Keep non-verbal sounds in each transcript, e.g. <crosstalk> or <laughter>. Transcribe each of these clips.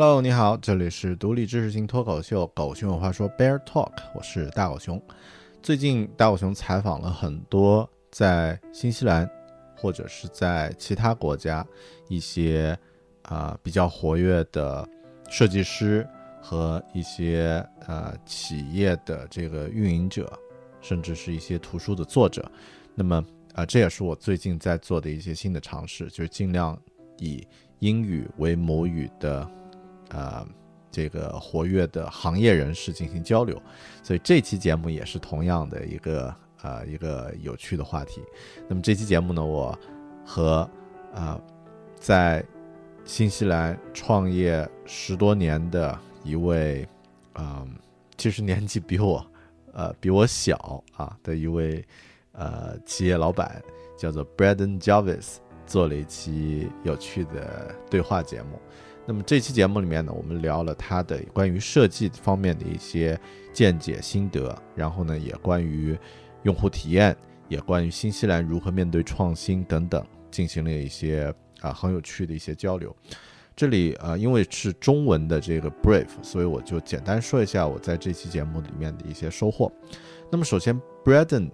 Hello，你好，这里是独立知识型脱口秀《狗熊有话说》Bear Talk，我是大狗熊。最近大狗熊采访了很多在新西兰或者是在其他国家一些啊、比较活跃的设计师和一些呃企业的这个运营者，甚至是一些图书的作者。那么啊、这也是我最近在做的一些新的尝试，就是尽量以英语为母语的呃这个活跃的行业人士进行交流，所以这期节目也是同样的一个呃一个有趣的话题。那么这期节目呢，我和呃在新西兰创业十多年的一位嗯、其实年纪比我呃比我小啊的一位呃企业老板，叫做 Braden Jarvis，做了一期有趣的对话节目。那么这期节目里面呢，我们聊了他的关于设计方面的一些见解心得，然后呢，也关于用户体验，也关于新西兰如何面对创新等等，进行了一些啊、很有趣的一些交流。这里呃，因为是中文的这个 brief，所以我就简单说一下我在这期节目里面的一些收获。那么首先，Braden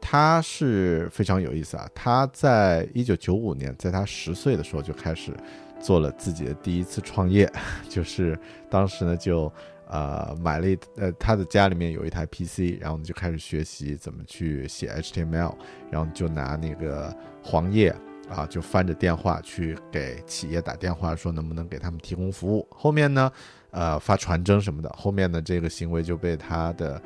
他是非常有意思啊，他在一九九五年，在他十岁的时候就开始做了自己的第一次创业，<laughs> 就是当时呢就呃买了一呃他的家里面有一台 PC，然后我们就开始学习怎么去写 HTML，然后就拿那个黄页啊就翻着电话去给企业打电话，说能不能给他们提供服务。后面呢呃发传真什么的，后面呢这个行为就被他的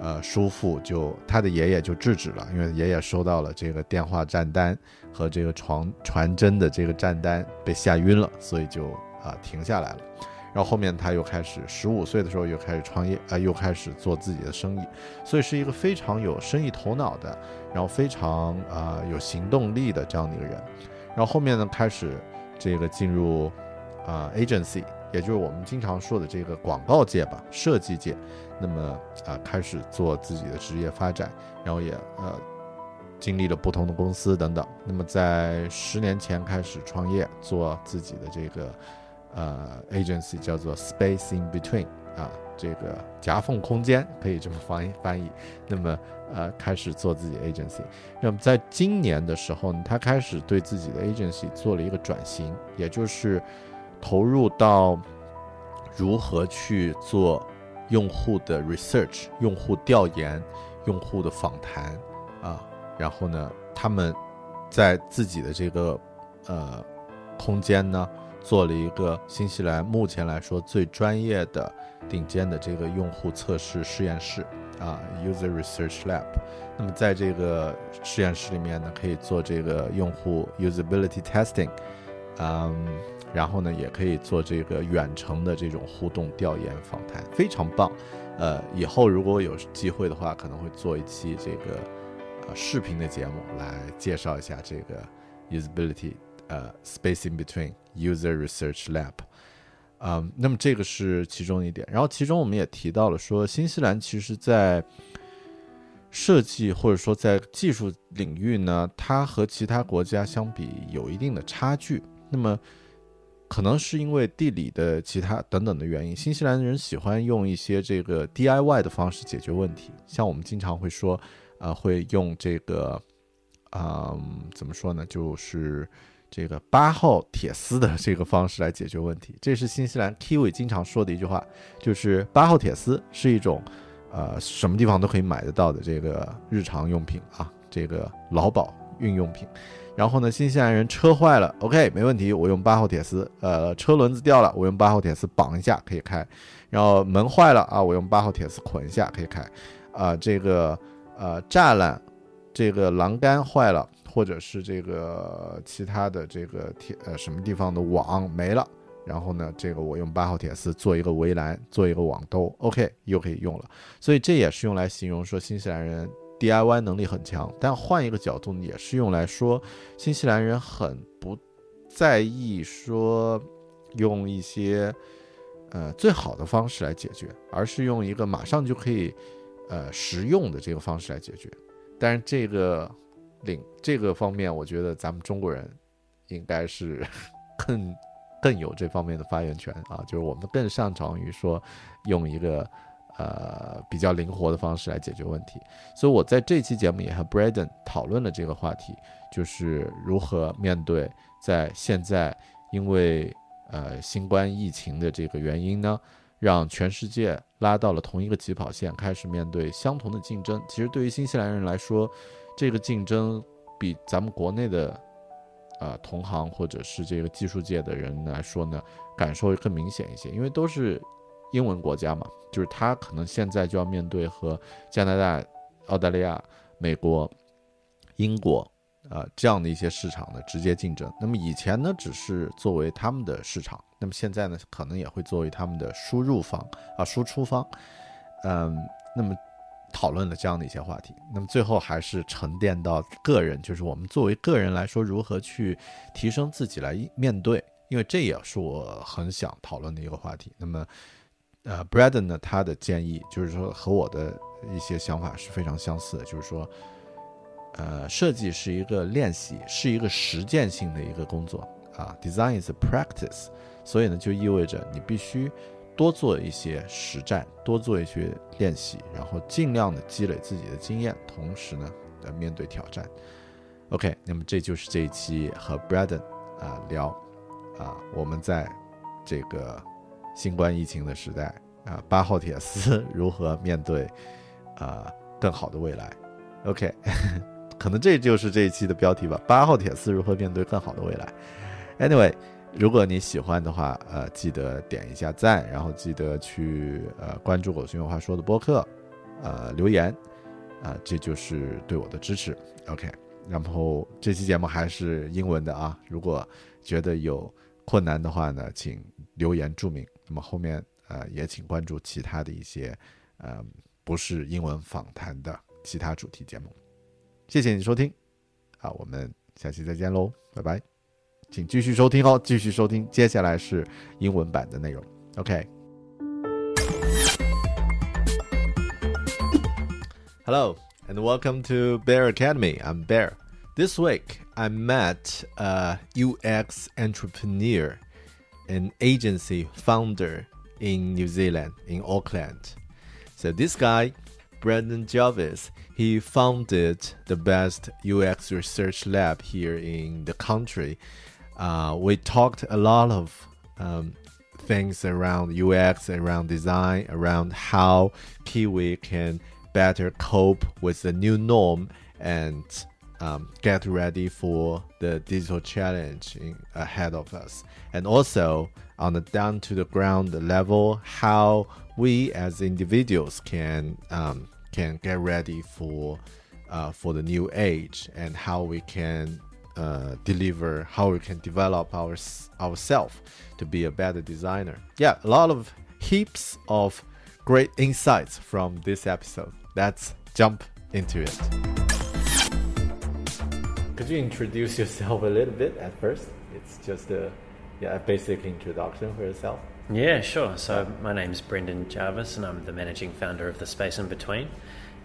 呃叔父就他的爷爷就制止了，因为爷爷收到了这个电话账单和这个传传真的这个账单被吓晕了，所以就啊、停下来了。然后后面他又开始十五岁的时候又开始创业啊、又开始做自己的生意，所以是一个非常有生意头脑的，然后非常啊、有行动力的这样的一个人。然后后面呢开始这个进入啊、agency，也就是我们经常说的这个广告界吧，设计界。那么啊、开始做自己的职业发展，然后也呃经历了不同的公司等等。那么在十年前开始创业，做自己的这个呃 agency，叫做 Space in Between 啊，这个夹缝空间可以这么翻译翻译。那么呃开始做自己 agency。那么在今年的时候呢，他开始对自己的 agency 做了一个转型，也就是投入到如何去做用户的 research、用户调研、用户的访谈啊，然后呢，他们在自己的这个呃空间呢，做了一个新西兰目前来说最专业的、顶尖的这个用户测试实验室啊，user research lab。那么在这个实验室里面呢，可以做这个用户 usability testing，嗯，然后呢，也可以做这个远程的这种互动调研访谈，非常棒。呃，以后如果有机会的话，可能会做一期这个呃视频的节目来介绍一下这个 usability 呃 space in between user research lab。嗯，那么这个是其中一点。然后其中我们也提到了说，新西兰其实在设计或者说在技术领域呢，它和其他国家相比有一定的差距。那么可能是因为地理的其他等等的原因，新西兰人喜欢用一些这个 DIY 的方式解决问题。像我们经常会说，呃，会用这个，嗯，怎么说呢？就是这个八号铁丝的这个方式来解决问题。这是新西兰 Kiwi 经常说的一句话，就是八号铁丝是一种，呃，什么地方都可以买得到的这个日常用品啊，这个劳保运用品。然后呢，新西兰人车坏了，OK，没问题，我用八号铁丝。呃，车轮子掉了，我用八号铁丝绑一下可以开。然后门坏了啊，我用八号铁丝捆一下可以开。啊，这个呃栅栏，这个栏杆坏了，或者是这个其他的这个铁呃什么地方的网没了，然后呢，这个我用八号铁丝做一个围栏，做一个网兜，OK，又可以用了。所以这也是用来形容说新西兰人。DIY 能力很强，但换一个角度也是用来说，新西兰人很不在意说用一些呃最好的方式来解决，而是用一个马上就可以呃实用的这个方式来解决。但是这个领这个方面，我觉得咱们中国人应该是 <laughs> 更更有这方面的发言权啊，就是我们更擅长于说用一个。呃，比较灵活的方式来解决问题，所以我在这期节目也和 Braden 讨论了这个话题，就是如何面对在现在因为呃新冠疫情的这个原因呢，让全世界拉到了同一个起跑线，开始面对相同的竞争。其实对于新西兰人来说，这个竞争比咱们国内的呃同行或者是这个技术界的人来说呢，感受会更明显一些，因为都是。英文国家嘛，就是他可能现在就要面对和加拿大、澳大利亚、美国、英国，呃这样的一些市场的直接竞争。那么以前呢，只是作为他们的市场，那么现在呢，可能也会作为他们的输入方啊输出方。嗯，那么讨论了这样的一些话题，那么最后还是沉淀到个人，就是我们作为个人来说，如何去提升自己来面对，因为这也是我很想讨论的一个话题。那么。呃，Braden 呢，他的建议就是说和我的一些想法是非常相似的，就是说，呃，设计是一个练习，是一个实践性的一个工作啊，Design is practice，所以呢，就意味着你必须多做一些实战，多做一些练习，然后尽量的积累自己的经验，同时呢，来面对挑战。OK，那么这就是这一期和 Braden 啊聊啊，我们在这个。新冠疫情的时代啊，八号铁丝 <laughs> 如何面对啊更好的未来？OK，<laughs> 可能这就是这一期的标题吧。八号铁丝如何面对更好的未来？Anyway，如果你喜欢的话，呃，记得点一下赞，然后记得去呃关注“狗熊有话说”的播客，呃，留言啊，这就是对我的支持。OK，然后这期节目还是英文的啊，如果觉得有困难的话呢，请留言注明。那么后面呃也请关注其他的一些呃不是英文访谈的其他主题节目，谢谢你收听，好，我们下期再见喽，拜拜，请继续收听哦，继续收听，接下来是英文版的内容，OK。Hello and welcome to Bear Academy. I'm Bear. This week I met a UX entrepreneur an agency founder in New Zealand, in Auckland. So this guy, Brendan Jarvis, he founded the best UX research lab here in the country. Uh, we talked a lot of um, things around UX, around design, around how Kiwi can better cope with the new norm and um, get ready for the digital challenge in, ahead of us, and also on the down to the ground level, how we as individuals can um, can get ready for uh, for the new age, and how we can uh, deliver, how we can develop our ourselves to be a better designer. Yeah, a lot of heaps of great insights from this episode. Let's jump into it. Could you introduce yourself a little bit at first? It's just a yeah, a basic introduction for yourself. Yeah, sure. So my name is Brendan Jarvis, and I'm the managing founder of the Space in Between.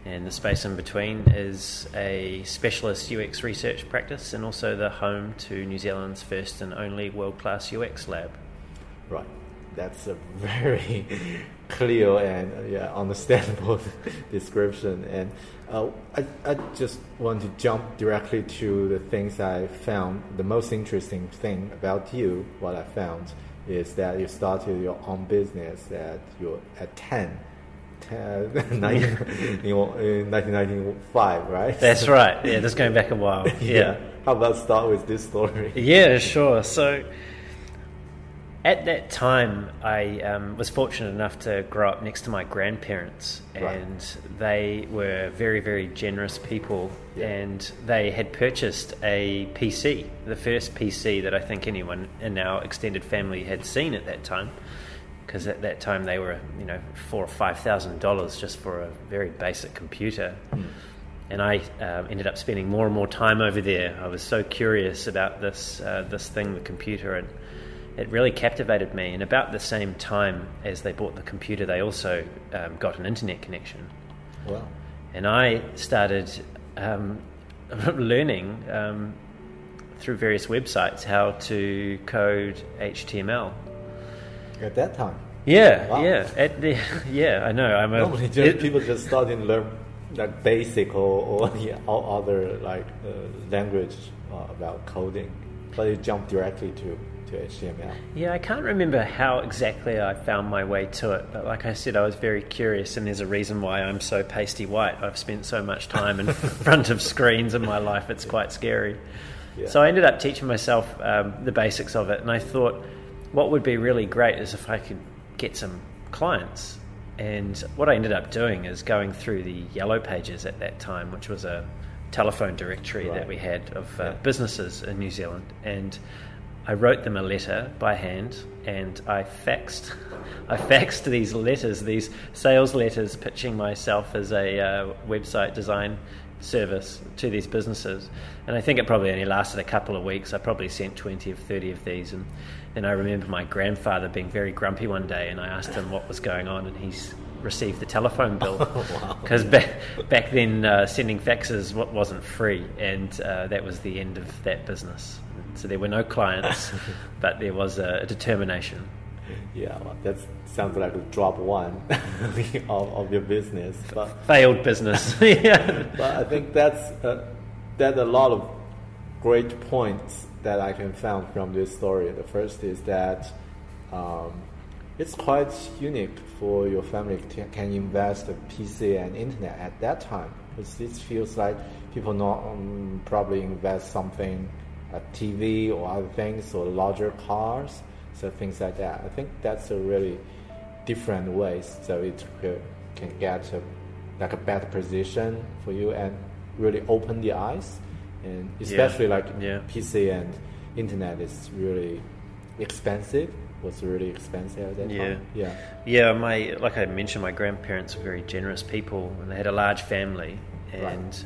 And the space in between is a specialist UX research practice and also the home to New Zealand's first and only world class UX lab. Right. That's a very <laughs> clear and yeah, understandable <laughs> description. And uh, I, I just want to jump directly to the things I found. The most interesting thing about you, what I found, is that you started your own business at you at 10 <laughs> <laughs> in 1995, right? That's right. Yeah, that's going <laughs> back a while. Yeah. yeah. How about start with this story? Yeah, sure. So at that time, I um, was fortunate enough to grow up next to my grandparents, and right. they were very, very generous people. Yeah. And they had purchased a PC, the first PC that I think anyone in our extended family had seen at that time because at that time they were you know four or five thousand dollars just for a very basic computer. Mm. And I uh, ended up spending more and more time over there. I was so curious about this uh, this thing, the computer, and it really captivated me. And about the same time as they bought the computer, they also um, got an internet connection. Wow! And I started um, <laughs> learning um, through various websites how to code HTML at that time. Yeah, wow. yeah, at the, <laughs> yeah. I know. I'm a, normally just, it, people just start and learn like basic or, or <laughs> yeah, all other like uh, language uh, about coding, but you jump directly to to HTML. Yeah, I can't remember how exactly I found my way to it, but like I said, I was very curious, and there's a reason why I'm so pasty white. I've spent so much time in <laughs> front of screens in my life; it's quite scary. Yeah. So I ended up teaching myself um, the basics of it, and I thought what would be really great is if I could get some clients. And what I ended up doing is going through the yellow pages at that time, which was a telephone directory right. that we had of uh, yeah. businesses in New Zealand. And I wrote them a letter by hand and I faxed <laughs> I faxed these letters, these sales letters pitching myself as a uh, website design service to these businesses. And I think it probably only lasted a couple of weeks. I probably sent 20 or 30 of these. And then I remember my grandfather being very grumpy one day, and I asked him what was going on, and he's received the telephone bill because <laughs> oh, wow. back, back then uh, sending faxes wasn't free, and uh, that was the end of that business. So there were no clients, <laughs> but there was a, a determination. Yeah, well, that sounds like a drop one <laughs> of, of your business. But, Failed business. <laughs> yeah. But I think that's uh, that's a lot of great points that I can find from this story. The first is that um, it's quite unique for your family to can invest in PC and internet at that time because it feels like people not um, probably invest something a TV or other things or larger cars so things like that. I think that's a really different ways so it can get a, like a better position for you and really open the eyes and especially yeah. like yeah. PC and internet is really expensive was really expensive at that yeah. time. Yeah. Yeah, my like I mentioned, my grandparents were very generous people and they had a large family and right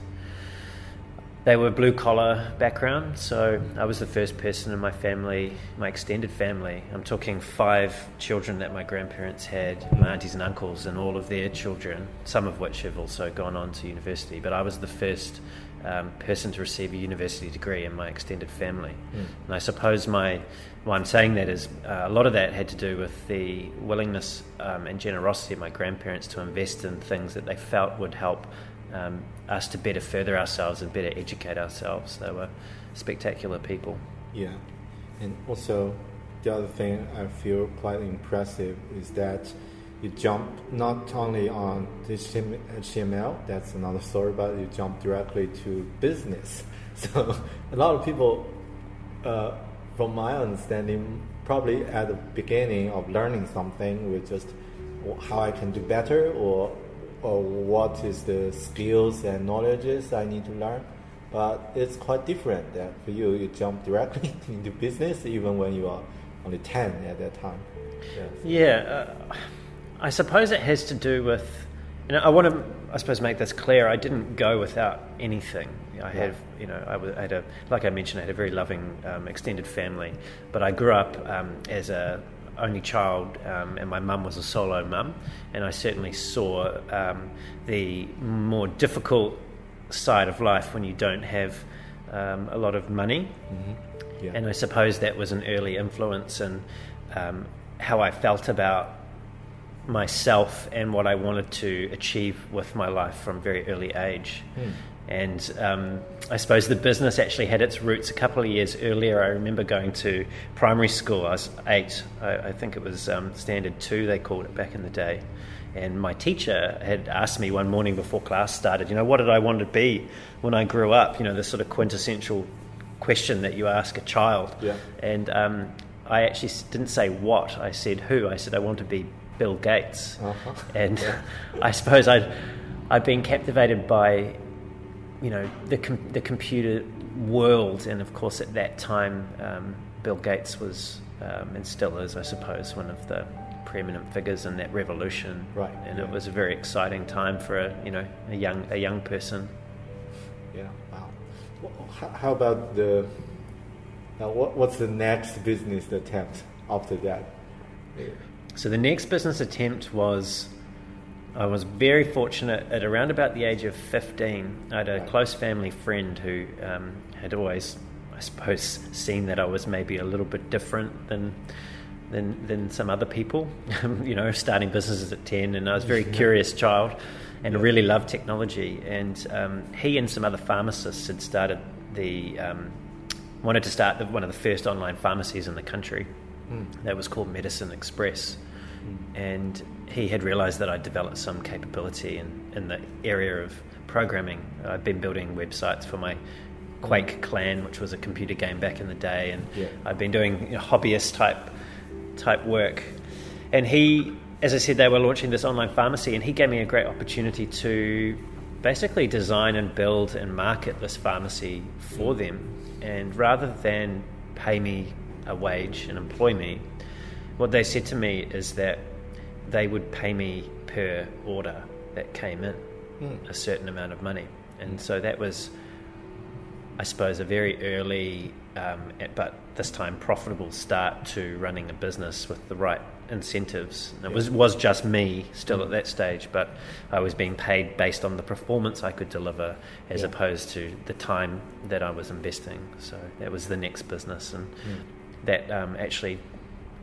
they were blue collar background, so I was the first person in my family, my extended family. I'm talking five children that my grandparents had, my aunties and uncles, and all of their children, some of which have also gone on to university. But I was the first um, person to receive a university degree in my extended family. Mm. And I suppose my why I'm saying that is uh, a lot of that had to do with the willingness um, and generosity of my grandparents to invest in things that they felt would help um, us to better further ourselves and better educate ourselves. They were spectacular people. Yeah, and also the other thing I feel quite impressive is that you jump not only on HTML, that's another story, but you jump directly to business. <laughs> So a lot of people, uh, from my understanding, probably at the beginning of learning something, with just how I can do better or or what is the skills and knowledges I need to learn. But it's quite different that for you, you jump directly <laughs> into business even when you are only 10 at that time. Yes. Yeah, uh, I suppose it has to do with, you know, I want to, I suppose, make this clear. I didn't go without anything. I have, you know, I, had a, like I mentioned, I had a very loving um, extended family, but I grew up um, as a only child, um, and my mum was a solo mum, and I certainly saw um, the more difficult side of life when you don't have um, a lot of money. Mm-hmm. Yeah. And I suppose that was an early influence in um, how I felt about myself and what I wanted to achieve with my life from a very early age. Hmm. And um, I suppose the business actually had its roots a couple of years earlier. I remember going to primary school. I was eight. I, I think it was um, Standard Two, they called it back in the day. And my teacher had asked me one morning before class started, you know, what did I want to be when I grew up? You know, this sort of quintessential question that you ask a child. Yeah. And um, I actually didn't say what. I said who. I said I want to be Bill Gates. Uh-huh. And <laughs> I suppose I'd I'd been captivated by, you know, the com- the computer world, and of course at that time, um, Bill Gates was um, and still is, I suppose, one of the preeminent figures in that revolution. Right, And yeah. it was a very exciting time for a you know a young a young person. Yeah. Wow. Well, how, about the? Uh, what, what's the next business attempt after that? So the next business attempt was I was very fortunate at around about the age of 15. I had a close family friend who um, had always, I suppose, seen that I was maybe a little bit different than. Than, than some other people, <laughs> you know, starting businesses at 10. And I was a very <laughs> curious child and really loved technology. And um, he and some other pharmacists had started the, um, wanted to start the, one of the first online pharmacies in the country that was called Medicine Express. And he had realized that I'd developed some capability in, in the area of programming. I'd been building websites for my Quake clan, which was a computer game back in the day, and Yeah. I'd been doing you know, hobbyist type type work. And he, as I said, they were launching this online pharmacy, and he gave me a great opportunity to basically design and build and market this pharmacy for mm. them. And rather than pay me a wage and employ me, what they said to me is that they would pay me per order that came in a certain amount of money. And so that was, I suppose, a very early, um, at- but this time profitable start to running a business with the right incentives. It was was just me still at that stage, but I was being paid based on the performance I could deliver, as Yeah. opposed to the time that I was investing. So that was the next business, and that um, actually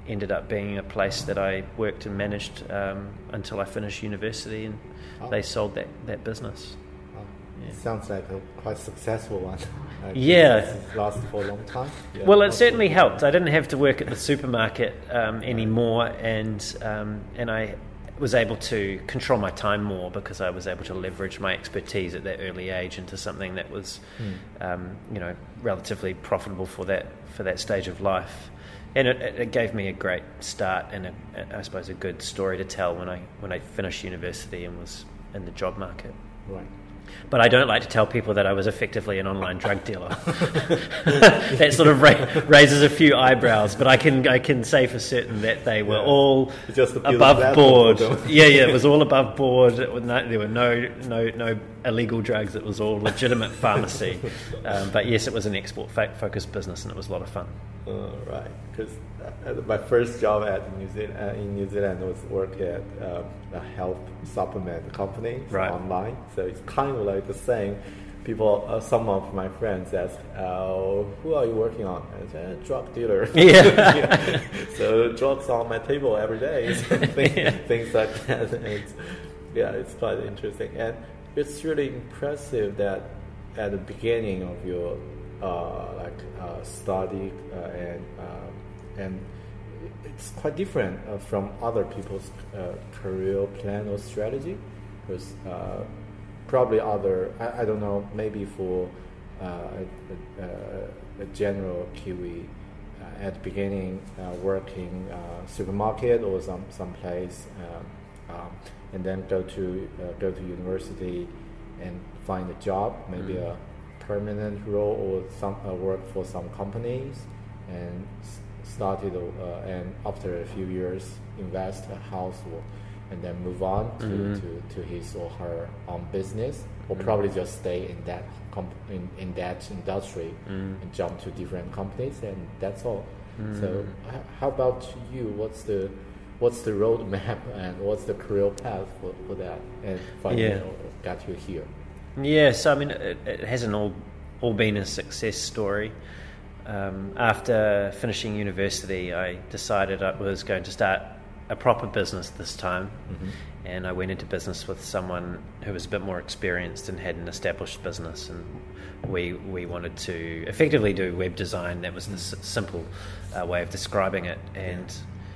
ended up being a place that I worked and managed um, until I finished university, and Oh. they sold that that business. Oh, Yeah. Sounds like a quite successful one. <laughs> Like, Yeah. It's lasted for a long time. Yeah. Well, it Okay. certainly helped. I didn't have to work at the supermarket um, anymore, and um, and I was able to control my time more because I was able to leverage my expertise at that early age into something that was, um, you know, relatively profitable for that for that stage of life. And it, it gave me a great start and I suppose a good story to tell when I when I finished university and was in the job market. Right. But I don't like to tell people that I was effectively an online drug dealer. <laughs> that sort of ra- raises a few eyebrows. But I can I can say for certain that they were Yeah. all above board. yeah, yeah, it was <laughs> all above board. No, there were no no no illegal drugs. It was all legitimate <laughs> pharmacy. Um, but yes, it was an export fo- focused business, and it was a lot of fun. Uh, right, because my first job at New Zealand uh, in New Zealand was work at um, a health supplement company Right. online. So it's kind of like the same. People, uh, some of my friends ask, uh, "Who are you working on?" I said, "Eh, "Drug dealer." <laughs> Yeah. <laughs> So drugs on my table every day, <laughs> things, things like that. It's, yeah, it's quite interesting, and it's really impressive that at the beginning of your uh, like uh, study uh, and and it's quite different uh, from other people's uh, career plan or strategy because uh, probably other I, I don't know maybe for uh, a, a, a general Kiwi uh, at the beginning uh, working uh, supermarket or some some place um, um, and then go to uh, go to university and find a job maybe a permanent role or some uh, work for some companies and started uh, and after a few years invest a house or, and then move on to, mm-hmm. to, to his or her own business or mm-hmm. probably just stay in that comp- in, in that industry mm-hmm. and jump to different companies and that's all So h- how about you? What's the what's the roadmap <laughs> and what's the career path for, for that and finally Yeah. got you here? Yeah, so I mean, it, it hasn't all all been a success story. Um, after finishing university, I decided I was going to start a proper business this time, and I went into business with someone who was a bit more experienced and had an established business, and we we wanted to effectively do web design. That was the s- simple uh, way of describing it, and.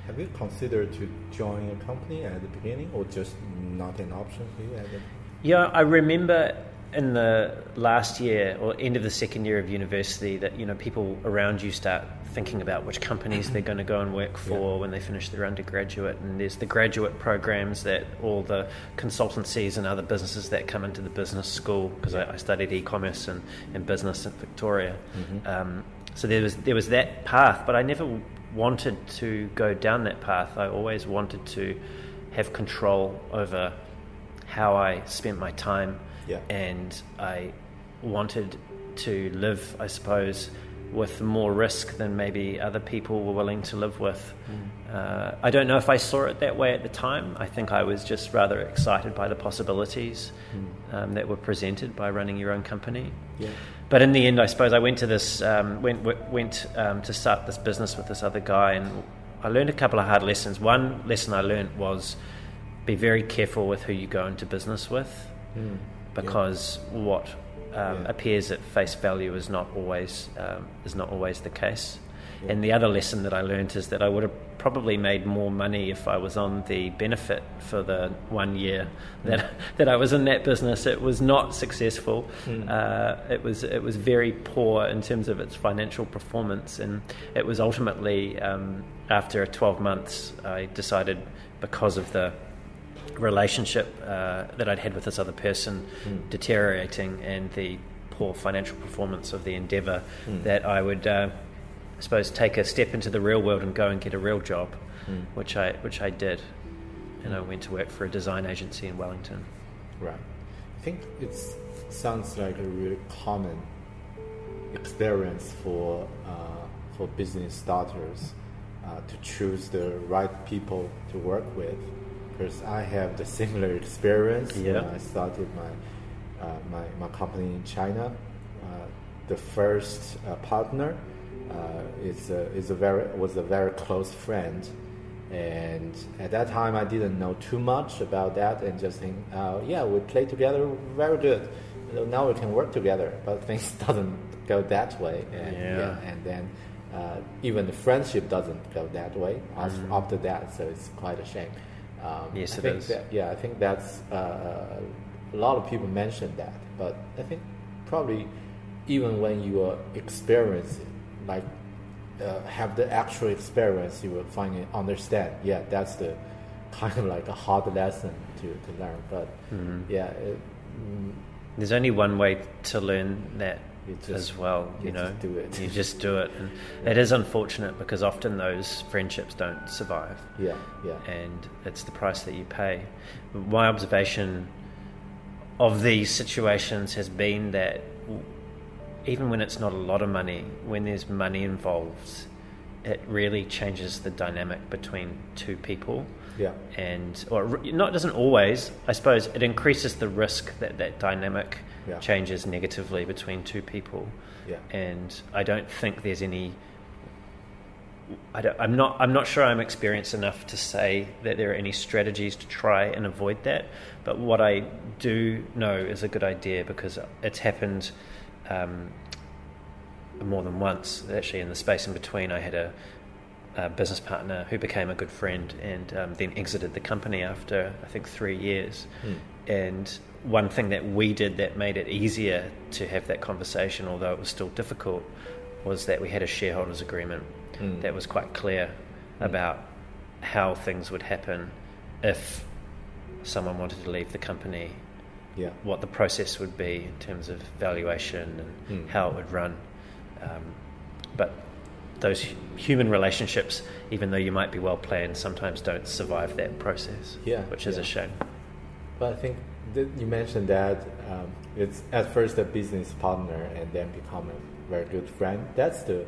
Have you considered to join a company at the beginning, or just not an option for you? At the, Yeah, I remember in the last year or end of the second year of university that you know people around you start thinking about which companies they're going to go and work for Yeah. when they finish their undergraduate, and there's the graduate programs that all the consultancies and other businesses that come into the business school because I, I studied e-commerce and, and business in Victoria. Um, so there was there was that path, but I never wanted to go down that path. I always wanted to have control over how I spent my time, Yeah. and I wanted to live, I suppose, with more risk than maybe other people were willing to live with. Uh, I don't know if I saw it that way at the time. I think I was just rather excited by the possibilities um, that were presented by running your own company. Yeah. But in the end, I suppose I went to this um, went went, went um, to start this business with this other guy, and I learned a couple of hard lessons. One lesson I learned was be very careful with who you go into business with, because what um, Yeah. appears at face value is not always um, is not always the case. And the other lesson that I learned is that I would have probably made more money if I was on the benefit for the one year that <laughs> that I was in that business. It was not successful. Uh, it was it was very poor in terms of its financial performance, and it was ultimately um, after 12 months I decided because of the relationship uh, that I'd had with this other person deteriorating and the poor financial performance of the endeavour that I would, uh, I suppose, take a step into the real world and go and get a real job, which I which I did, and I went to work for a design agency in Wellington. Right. I think it sounds like a really common experience for uh, for business starters uh, to choose the right people to work with. Because I have the similar experience Yeah. when I started my uh, my, my company in China. Uh, the first uh, partner uh, is a, is a very was a very close friend, and at that time I didn't know too much about that, and just think, uh, yeah, we play together very good. Now we can work together, but <laughs> things doesn't go that way, and Yeah. and then uh, even the friendship doesn't go that way as, after that. So it's quite a shame. Um, Yes, I it think is. That, yeah, I think that's uh, a lot of people mention that, but I think probably even when you are experiencing, like uh, have the actual experience, you will find it, understand. Yeah, that's the <laughs> kind of like a hard lesson to, to learn. But Mm-hmm. yeah, it, mm, There's only one way to learn that just- as well. You, you know, do it. You just do it, and it is unfortunate because often those friendships don't survive. yeah, yeah, and it's the price that you pay. My observation of these situations has been that even when it's not a lot of money, when there's money involved, it really changes the dynamic between two people. yeah, And, or not doesn't always, I suppose it increases the risk that that dynamic Yeah. changes negatively between two people. yeah. And I don't think there's any I don't, I'm not. I'm not sure I'm experienced enough to say that there are any strategies to try and avoid that. But what I do know is a good idea because it's happened um, more than once. Actually, in the space in between, I had a, a business partner who became a good friend and um, then exited the company after I think three years. And one thing that we did that made it easier to have that conversation, although it was still difficult, was that we had a shareholders agreement Mm. that was quite clear about how things would happen if someone wanted to leave the company, yeah. what the process would be in terms of valuation and Mm. how it would run. Um, but those human relationships, even though you might be well planned, sometimes don't survive that process, Yeah, which is yeah. a shame. But I think you mentioned that um, it's at first a business partner and then become a very good friend. That's the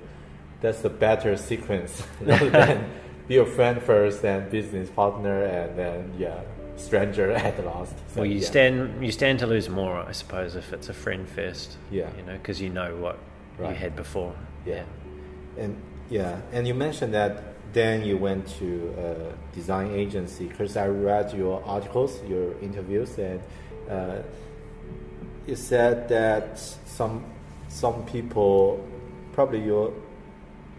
that's the better sequence <laughs> rather than <laughs> be a friend first, then business partner, and then yeah, stranger <laughs> at last. So, well, you yeah. stand you stand to lose more, I suppose, if it's a friend first. Yeah, you know, because you know what right. you had before. Yeah. yeah. and yeah, and you mentioned that then you went to a design agency because I read your articles, your interviews, and uh, you said that some some people, probably your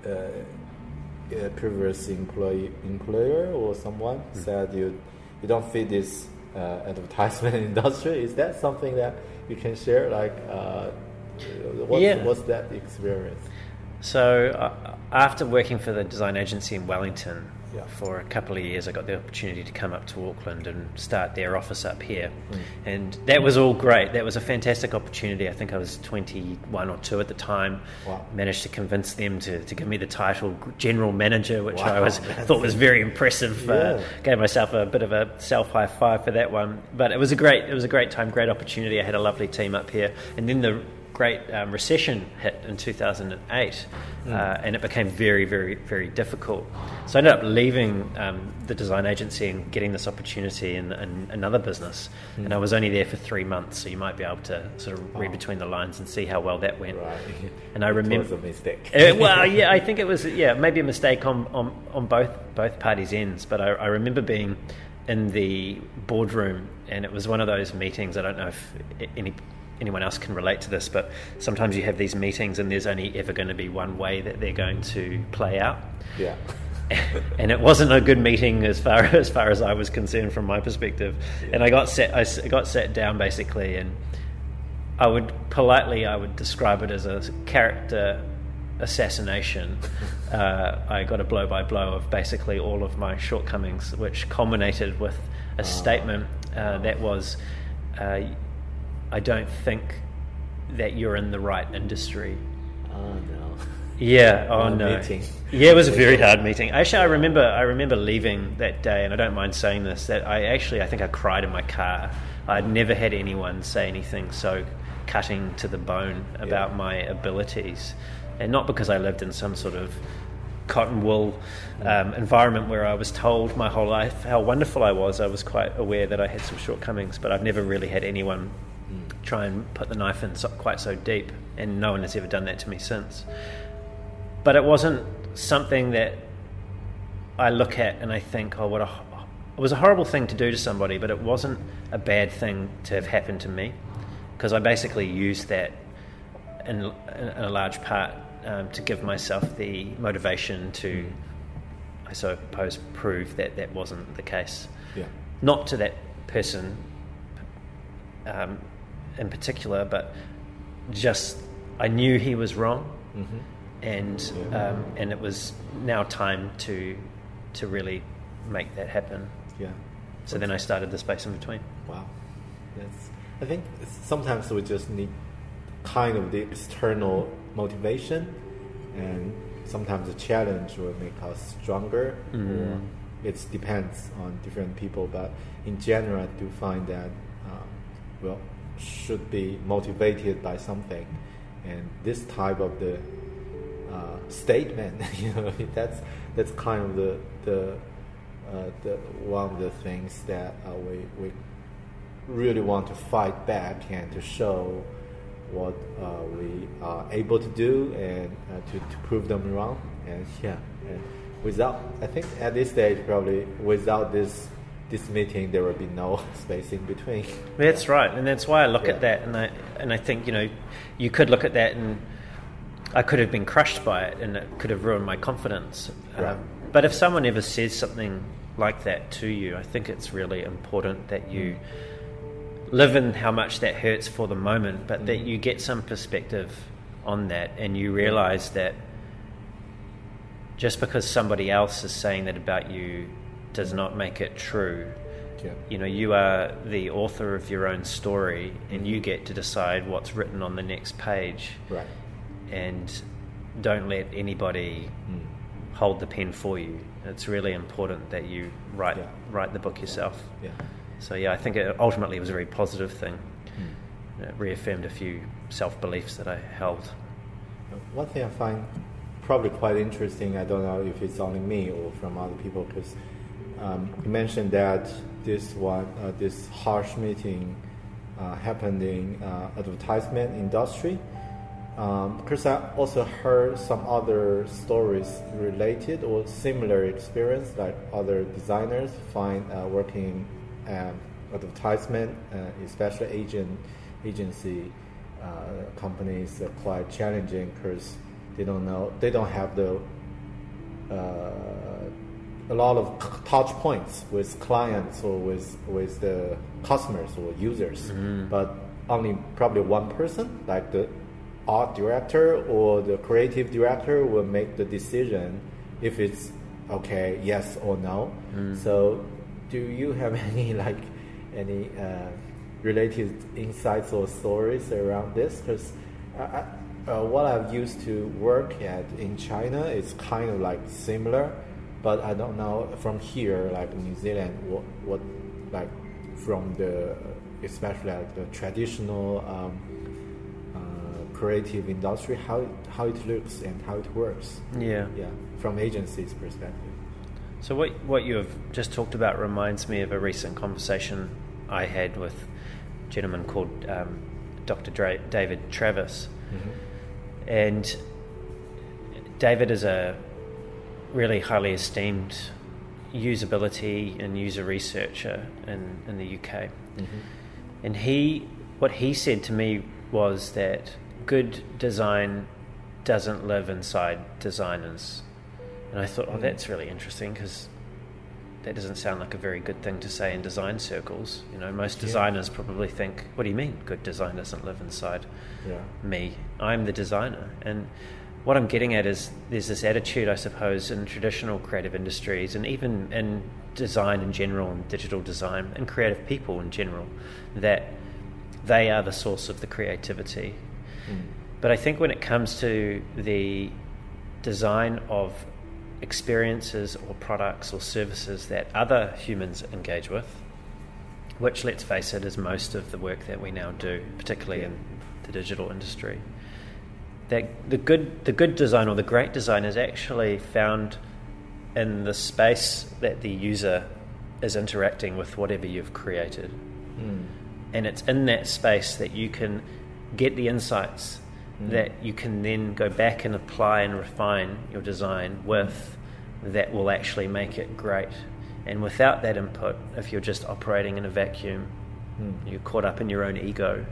uh, uh, previous employee employer or someone mm-hmm. said you you don't fit this uh, advertisement <laughs> industry. Is that something that you can share? Like, uh, what's, yeah. what's that experience? So uh, after working for the design agency in Wellington yeah. for a couple of years, I got the opportunity to come up to Auckland and start their office up here, mm. and that was all great. That was a fantastic opportunity. I think I was 21 or two at the time. Wow. Managed to convince them to, to give me the title general manager, which wow, I was thought was very impressive. Uh, yeah. Uh, gave myself a bit of a self high five for that one. But it was a great it was a great time, great opportunity. I had a lovely team up here, and then the great um, recession hit in 2008, mm. uh, and it became very, very, very difficult. So I ended up leaving um, the design agency and getting this opportunity in, in another business. Mm. And I was only there for three months, so you might be able to sort of read oh. between the lines and see how well that went. Right. <laughs> And I remember it was a mistake. uh, well, <laughs> yeah, I think it was yeah maybe a mistake on on, on both both parties' ends. But I, I remember being in the boardroom, and it was one of those meetings. I don't know if any anyone else can relate to this, but sometimes you have these meetings and there's only ever going to be one way that they're going to play out. Yeah. <laughs> and it wasn't a good meeting as far <laughs> as far as I was concerned from my perspective. Yeah. And I got set I got sat down basically, and I would politely I would describe it as a character assassination. <laughs> uh, I got a blow by blow of basically all of my shortcomings, which culminated with a oh. statement uh, that was. Uh, I don't think that you're in the right industry. Oh no. Yeah. <laughs> Oh no. Meeting. Yeah, it was a very <laughs> hard meeting. Actually, I remember. I remember leaving that day, and I don't mind saying this. That I actually, I think I cried in my car. I'd never had anyone say anything so cutting to the bone about yeah. my abilities, and not because I lived in some sort of cotton wool um, environment where I was told my whole life how wonderful I was. I was quite aware that I had some shortcomings, but I've never really had anyone try and put the knife in so, quite so deep, and no one has ever done that to me since. But it wasn't something that I look at and I think, oh, what a it was a horrible thing to do to somebody, but it wasn't a bad thing to have happened to me because I basically used that in, in a large part um, to give myself the motivation to, I suppose, prove that that wasn't the case. Yeah. Not to that person um, in particular, but just I knew he was wrong, mm-hmm. and yeah. um, and it was now time to to really make that happen. Yeah. So then I started the space in between. Wow, that's. I think sometimes we just need kind of the external motivation, and sometimes the challenge will make us stronger. Mm. Or it depends on different people, but in general, I do find that uh, well, should be motivated by something, and this type of the uh, statement, <laughs> you know, that's that's kind of the the, uh, the one of the things that uh, we we really want to fight back and to show what uh, we are able to do and uh, to, to prove them wrong. And yeah, and without I think at this stage probably without this this meeting there will be no <laughs> space in between. That's right, and that's why I look yeah. at that, and I and I think you know, you could look at that and I could have been crushed by it, and it could have ruined my confidence. Right. Um, but if someone ever says something like that to you, I think it's really important that you live in how much that hurts for the moment, but mm. that you get some perspective on that, and you realize that just because somebody else is saying that about you does not make it true. Yeah. You know, you are the author of your own story, and you get to decide what's written on the next page. Right. And don't let anybody mm. hold the pen for you. It's really important that you write yeah. write the book yourself. Yeah. So yeah, I think it ultimately it was a very positive thing. Mm. It reaffirmed a few self beliefs that I held. One thing I find probably quite interesting. I don't know if it's only me or from other people because um, you mentioned that this one, uh, this harsh meeting uh, happened in uh, advertisement industry. Um, because I also heard some other stories related or similar experience, like other designers find uh, working um, advertisement, uh, especially agent agency uh, companies, are quite challenging because they don't know they don't have the a lot of touch points with clients or with with the customers or users, mm-hmm. but only probably one person, like the art director or the creative director, will make the decision if it's okay, yes or no. Mm. So, do you have <laughs> any like any uh, related insights or stories around this? Because uh, what I've used to work at in China is kind of like similar, but I don't know from here, like New Zealand, what, what like from the especially like the traditional um, uh, creative industry, how how it looks and how it works. Yeah, yeah, from agencies' perspective. So what what you have just talked about reminds me of a recent conversation I had with a gentleman called um, Dr. Dra- David Travis, mm-hmm. and David is a really highly esteemed usability and user researcher in, in the UK. Mm-hmm. And he, what he said to me was that good design doesn't live inside designers. And I thought, oh, mm. that's really interesting because that doesn't sound like a very good thing to say in design circles. You know, most designers yeah. probably think, what do you mean good design doesn't live inside yeah. me? I'm the designer. And what I'm getting at is there's this attitude, I suppose, in traditional creative industries and even in design in general and digital design and creative people in general that they are the source of the creativity. Mm. But I think when it comes to the design of experiences or products or services that other humans engage with, which, let's face it, is most of the work that we now do, particularly in the digital industry that the good the good design or the great design is actually found in the space that the user is interacting with whatever you've created. Mm. And it's in that space that you can get the insights mm. that you can then go back and apply and refine your design with that will actually make it great. And without that input, if you're just operating in a vacuum, mm. you're caught up in your own ego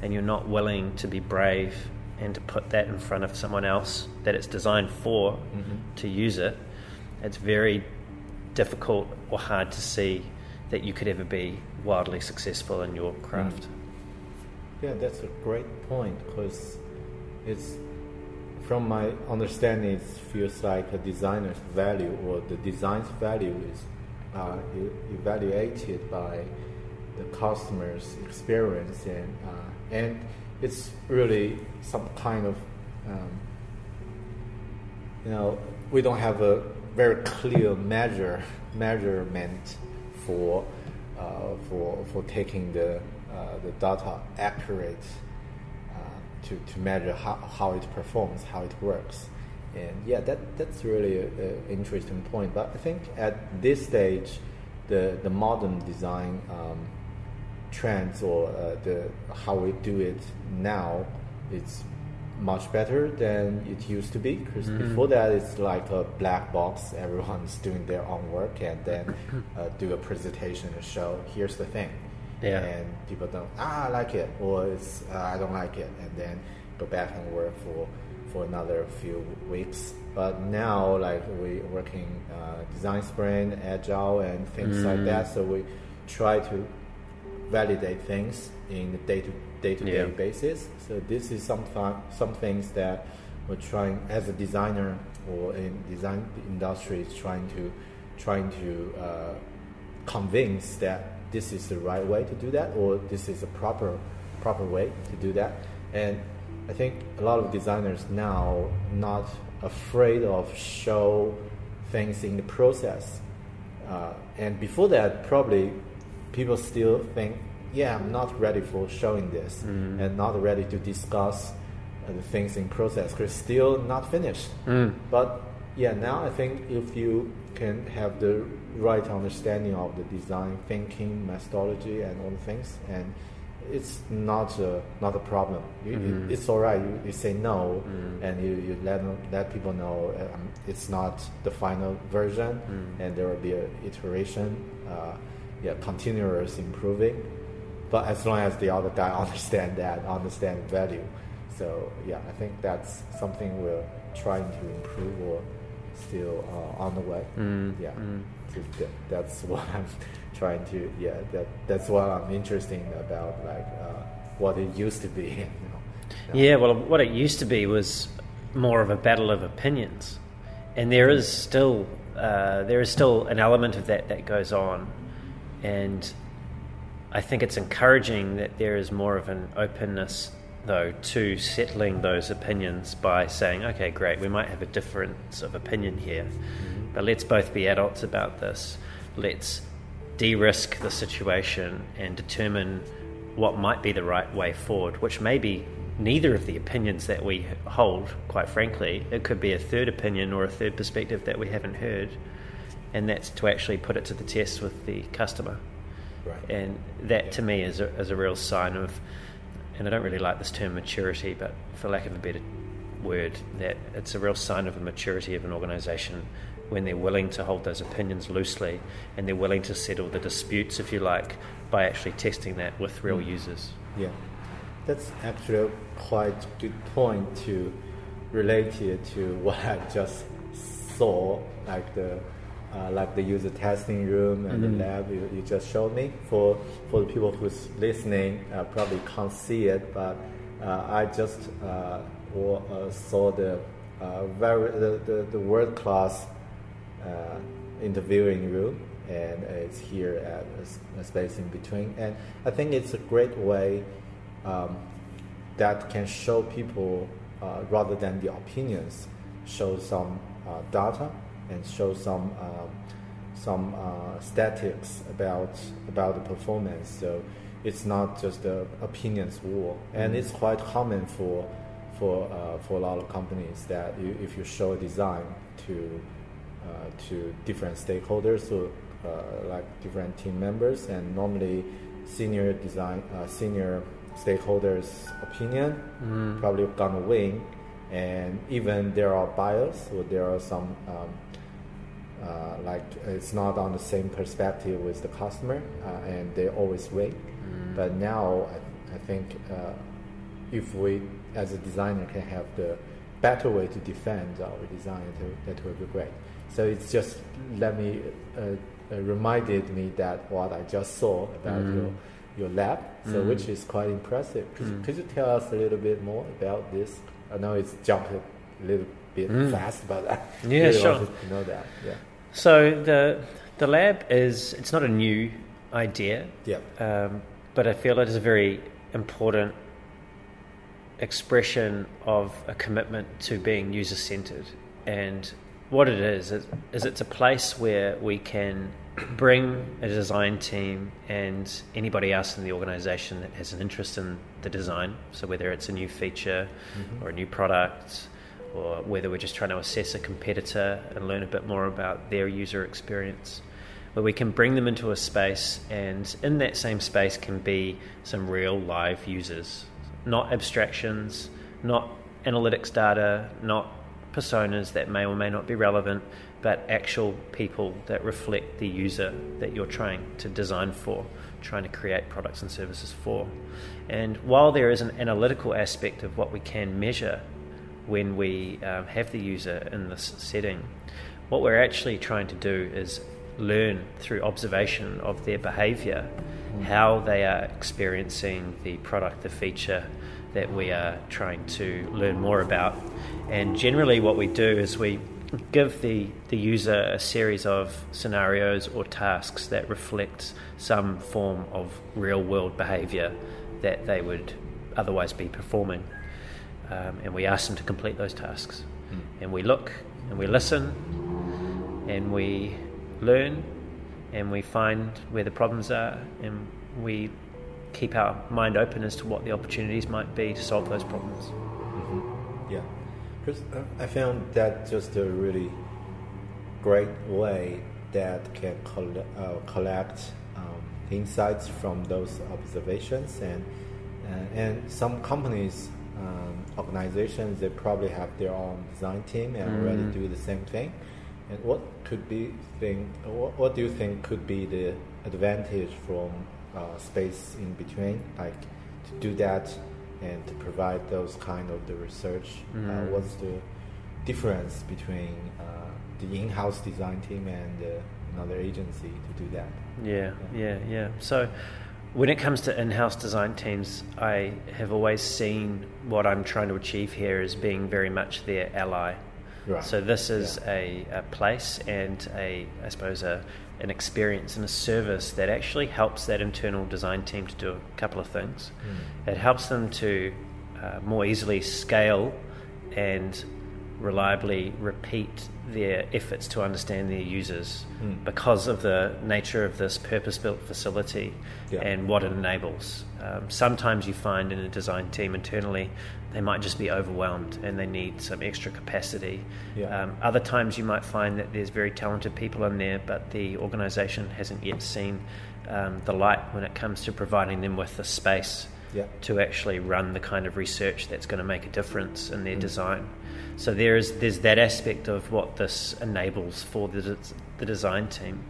and you're not willing to be brave and to put that in front of someone else that it's designed for mm-hmm. to use it, it's very difficult or hard to see that you could ever be wildly successful in your craft. Mm. Yeah, that's a great point because it's from my understanding, it feels like a designer's value or the design's value is uh, evaluated by the customer's experience and uh, and it's really some kind of um, you know we don't have a very clear measure measurement for uh, for for taking the uh, the data accurate uh, to to measure how, how it performs how it works. And yeah that that's really an interesting point. But I think at this stage the the modern design um, trends or uh, the how we do it now it's much better than it used to be because mm-hmm. before that it's like a black box everyone's doing their own work and then <coughs> uh, do a presentation and show here's the thing yeah. and people don't ah I like it or it's uh, I don't like it and then go back and work for for another few weeks but now like we working uh, design sprint agile and things mm. like that so we try to validate things in a day to day to day basis. So this is some some things that we're trying as a designer or in design industry is trying to trying to uh, convince that this is the right way to do that or this is a proper proper way to do that. And I think a lot of designers now not afraid of show things in the process. Uh, and before that, probably people still think, yeah, I'm not ready for showing this mm. and not ready to discuss uh, the things in process because still not finished. Mm. But yeah, now I think if you can have the right understanding of the design thinking methodology and all the things, and it's not a not a problem. You, Mhm. It's all right. You, you say no, Mm. and you, you let let people know um, it's not the final version, Mm. and there will be a iteration, uh, yeah, continuous improving. But as long as the other guy <laughs> understand that, understand value, so yeah, I think that's something we're trying to improve or still uh, on the way. Mm, Yeah, mm. That's <laughs> what I'm trying to. Yeah, that that's what I'm interested about, like uh, what it used to be. <laughs> You know? Yeah, well, what it used to be was more of a battle of opinions, and there is still uh, there is still an element of that that goes on, and I think it's encouraging that there is more of an openness, though, to settling those opinions by saying, okay, great, we might have a difference of opinion here, mm-hmm. but let's both be adults about this. Let's de-risk the situation and determine what might be the right way forward, which may be neither of the opinions that we hold, quite frankly. It could be a third opinion or a third perspective that we haven't heard, and that's to actually put it to the test with the customer. Right. And that to me is a, is a real sign of, and I don't really like this term maturity, but for lack of a better word, that it's a real sign of a maturity of an organisation when they're willing to hold those opinions loosely and they're willing to settle the disputes, if you like, by actually testing that with real mm. users. Yeah, that's actually a quite good point to relate it to <laughs> what I just saw, like the uh, like the user testing room and Mhm. the lab you, you just showed me. For for the people who's listening, uh, probably can't see it, but uh, I just uh, uh, saw the uh, very the, the, the world class uh, interviewing room, and it's here at a a, space in between. And I think it's a great way um, that can show people, uh, rather than the opinions, show some uh, data and show some um, some uh, statistics about about the performance. So it's not just the opinions war, and it's quite common for for uh, for a lot of companies that you, if you show a design to uh, to different stakeholders, so uh, like different team members, and normally senior design uh, senior stakeholders' opinion Mm. probably gonna win, and even there are bias, or there are some. Um, uh, like it's not on the same perspective with the customer, uh, and they always win. But now, I, I think uh, if we, as a designer, can have the better way to defend our design, that, that will be great. So it's just let me uh, uh, reminded me that what I just saw about Mm. your your lab, so Mm. which is quite impressive. Could, you, Mm. could you tell us a little bit more about this? I know it's jumped a little bit Mm. fast, but I <laughs> Yeah, really sure. wanted to know that. Yeah. So the the lab is it's not a new idea, Yeah. um, but I feel it is a very important expression of a commitment to being user centered. And what it is, is is it's a place where we can bring a design team and anybody else in the organization that has an interest in the design. So whether it's a new feature Mhm. or a new product, or whether we're just trying to assess a competitor and learn a bit more about their user experience, where we can bring them into a space, and in that same space can be some real live users, not abstractions, not analytics data, not personas that may or may not be relevant, but actual people that reflect the user that you're trying to design for, trying to create products and services for. And while there is an analytical aspect of what we can measure when we um, have the user in this setting, what we're actually trying to do is learn through observation of their behavior how they are experiencing the product, the feature that we are trying to learn more about. And generally, what we do is we give the, the user a series of scenarios or tasks that reflect some form of real world behavior that they would otherwise be performing. Um, and we ask them to complete those tasks. And we look and we listen and we learn and we find where the problems are and we keep our mind open as to what the opportunities might be to solve those problems. Mhm. Yeah, because I found that just a really great way that can coll- uh, collect um, insights from those observations and uh, and some companies um, organizations they probably have their own design team and mm. already do the same thing and what could be think what, what do you think could be the advantage from uh, space in between like to do that and to provide those kind of the research mm. uh, what's the difference between uh, the in-house design team and another agency to do that. Yeah, yeah, yeah, yeah. So when it comes to in-house design teams, I have always seen what I'm trying to achieve here as being very much their ally. Right. So this is yeah. a, a, place and a, I suppose, a, an experience and a service that actually helps that internal design team to do a couple of things. Mm. It helps them to uh, more easily scale and reliably repeat their efforts to understand their users mm. because of the nature of this purpose built facility yeah. and what it enables. Um, sometimes you find in a design team internally they might just be overwhelmed and they need some extra capacity. Yeah. Um, other times you might find that there's very talented people in there, but the organization hasn't yet seen um, the light when it comes to providing them with the space. Yeah. To actually run the kind of research that's going to make a difference in their mm. design. So there is there's that aspect of what this enables for the, the design team,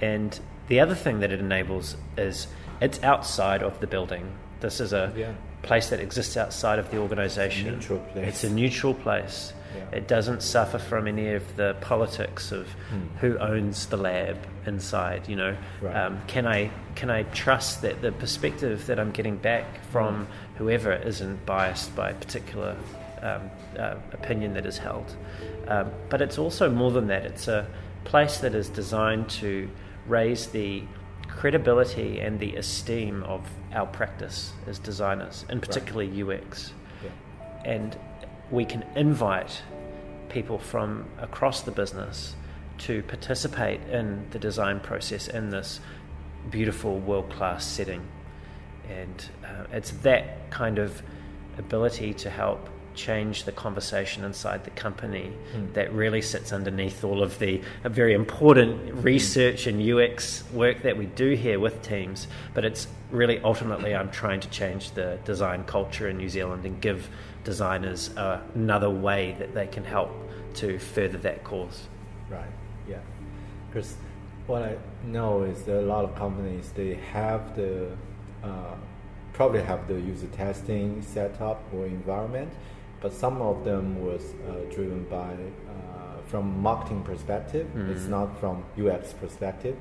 and the other thing that it enables is it's outside of the building. This is a yeah. place that exists outside of the organisation. It's a neutral place. It's a neutral place. Yeah. It doesn't suffer from any of the politics of hmm. who owns the lab inside. You know, right. um, can I can I trust that the perspective that I'm getting back from hmm. whoever isn't biased by a particular um, uh, opinion that is held. Um, but it's also more than that. It's a place that is designed to raise the credibility and the esteem of our practice as designers, and particularly right. UX. Yeah. And we can invite people from across the business to participate in the design process in this beautiful world class setting. And uh, it's that kind of ability to help change the conversation inside the company mm. that really sits underneath all of the very important research and UX work that we do here with teams. But it's really ultimately, I'm trying to change the design culture in New Zealand and give designers uh, another way that they can help to further that cause. Right, yeah. Because what I know is that a lot of companies, they have the uh, probably have the user testing setup or environment, but some of them was uh, driven by uh, from marketing perspective. Mm-hmm. It's not from UX perspective,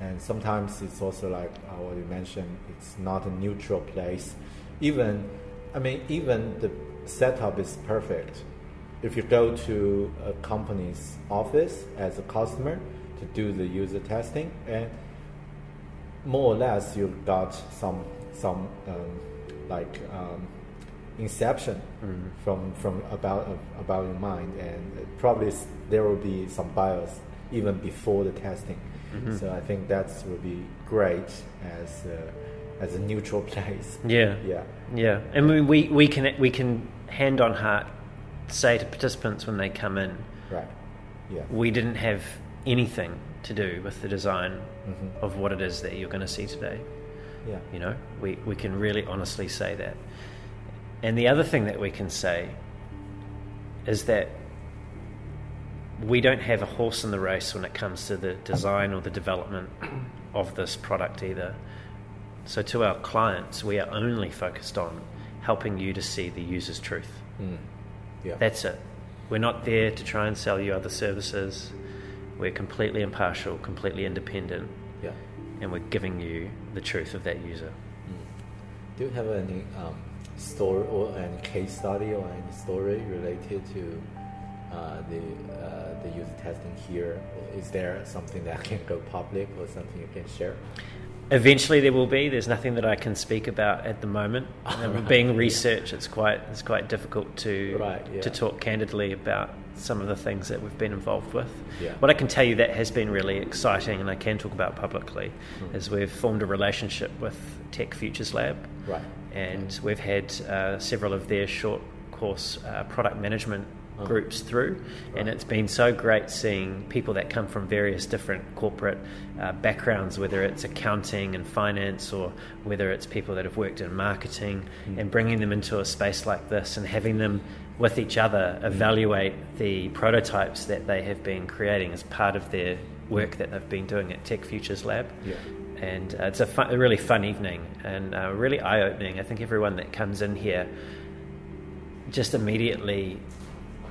and sometimes it's also like uh, what you mentioned. It's not a neutral place. Even, I mean, even the setup is perfect. If you go to a company's office as a customer to do the user testing, and more or less you've got some some um, like um, inception mm-hmm. from from about about your mind, and probably there will be some bias even before the testing. Mm-hmm. So I think that will be great as a, as a neutral <laughs> place. Yeah, yeah, yeah. And we, we we can we can hand on heart say to participants when they come in, right? Yeah, we didn't have anything to do with the design mm-hmm. of what it is that you're going to see today. Yeah, you know, we we can really honestly say that. And the other thing that we can say is that we don't have a horse in the race when it comes to the design or the development of this product either. So, to our clients, we are only focused on helping you to see the user's truth. Mm. Yeah. That's it. We're not there to try and sell you other services. We're completely impartial, completely independent, yeah. and we're giving you the truth of that user. Mm. Do you have any um, story or any case study or any story related to uh, the uh, the user testing here? Is there something that can go public or something you can share? Eventually, there will be. There's nothing that I can speak about at the moment. <laughs> Um, right. Being research, it's quite it's quite difficult to right, yeah. to talk candidly about some of the things that we've been involved with. Yeah. What I can tell you that has been really exciting, and I can talk about publicly, mm. is we've formed a relationship with Tech Futures Lab. Right and we've had uh, several of their short course, uh, product management groups through, and it's been so great seeing people that come from various different corporate uh, backgrounds, whether it's accounting and finance, or whether it's people that have worked in marketing, mm. and bringing them into a space like this and having them with each other evaluate the prototypes that they have been creating as part of their work that they've been doing at Tech Futures Lab. Yeah. And uh, it's a, fun, a, really fun evening and uh, really eye opening. I think everyone that comes in here just immediately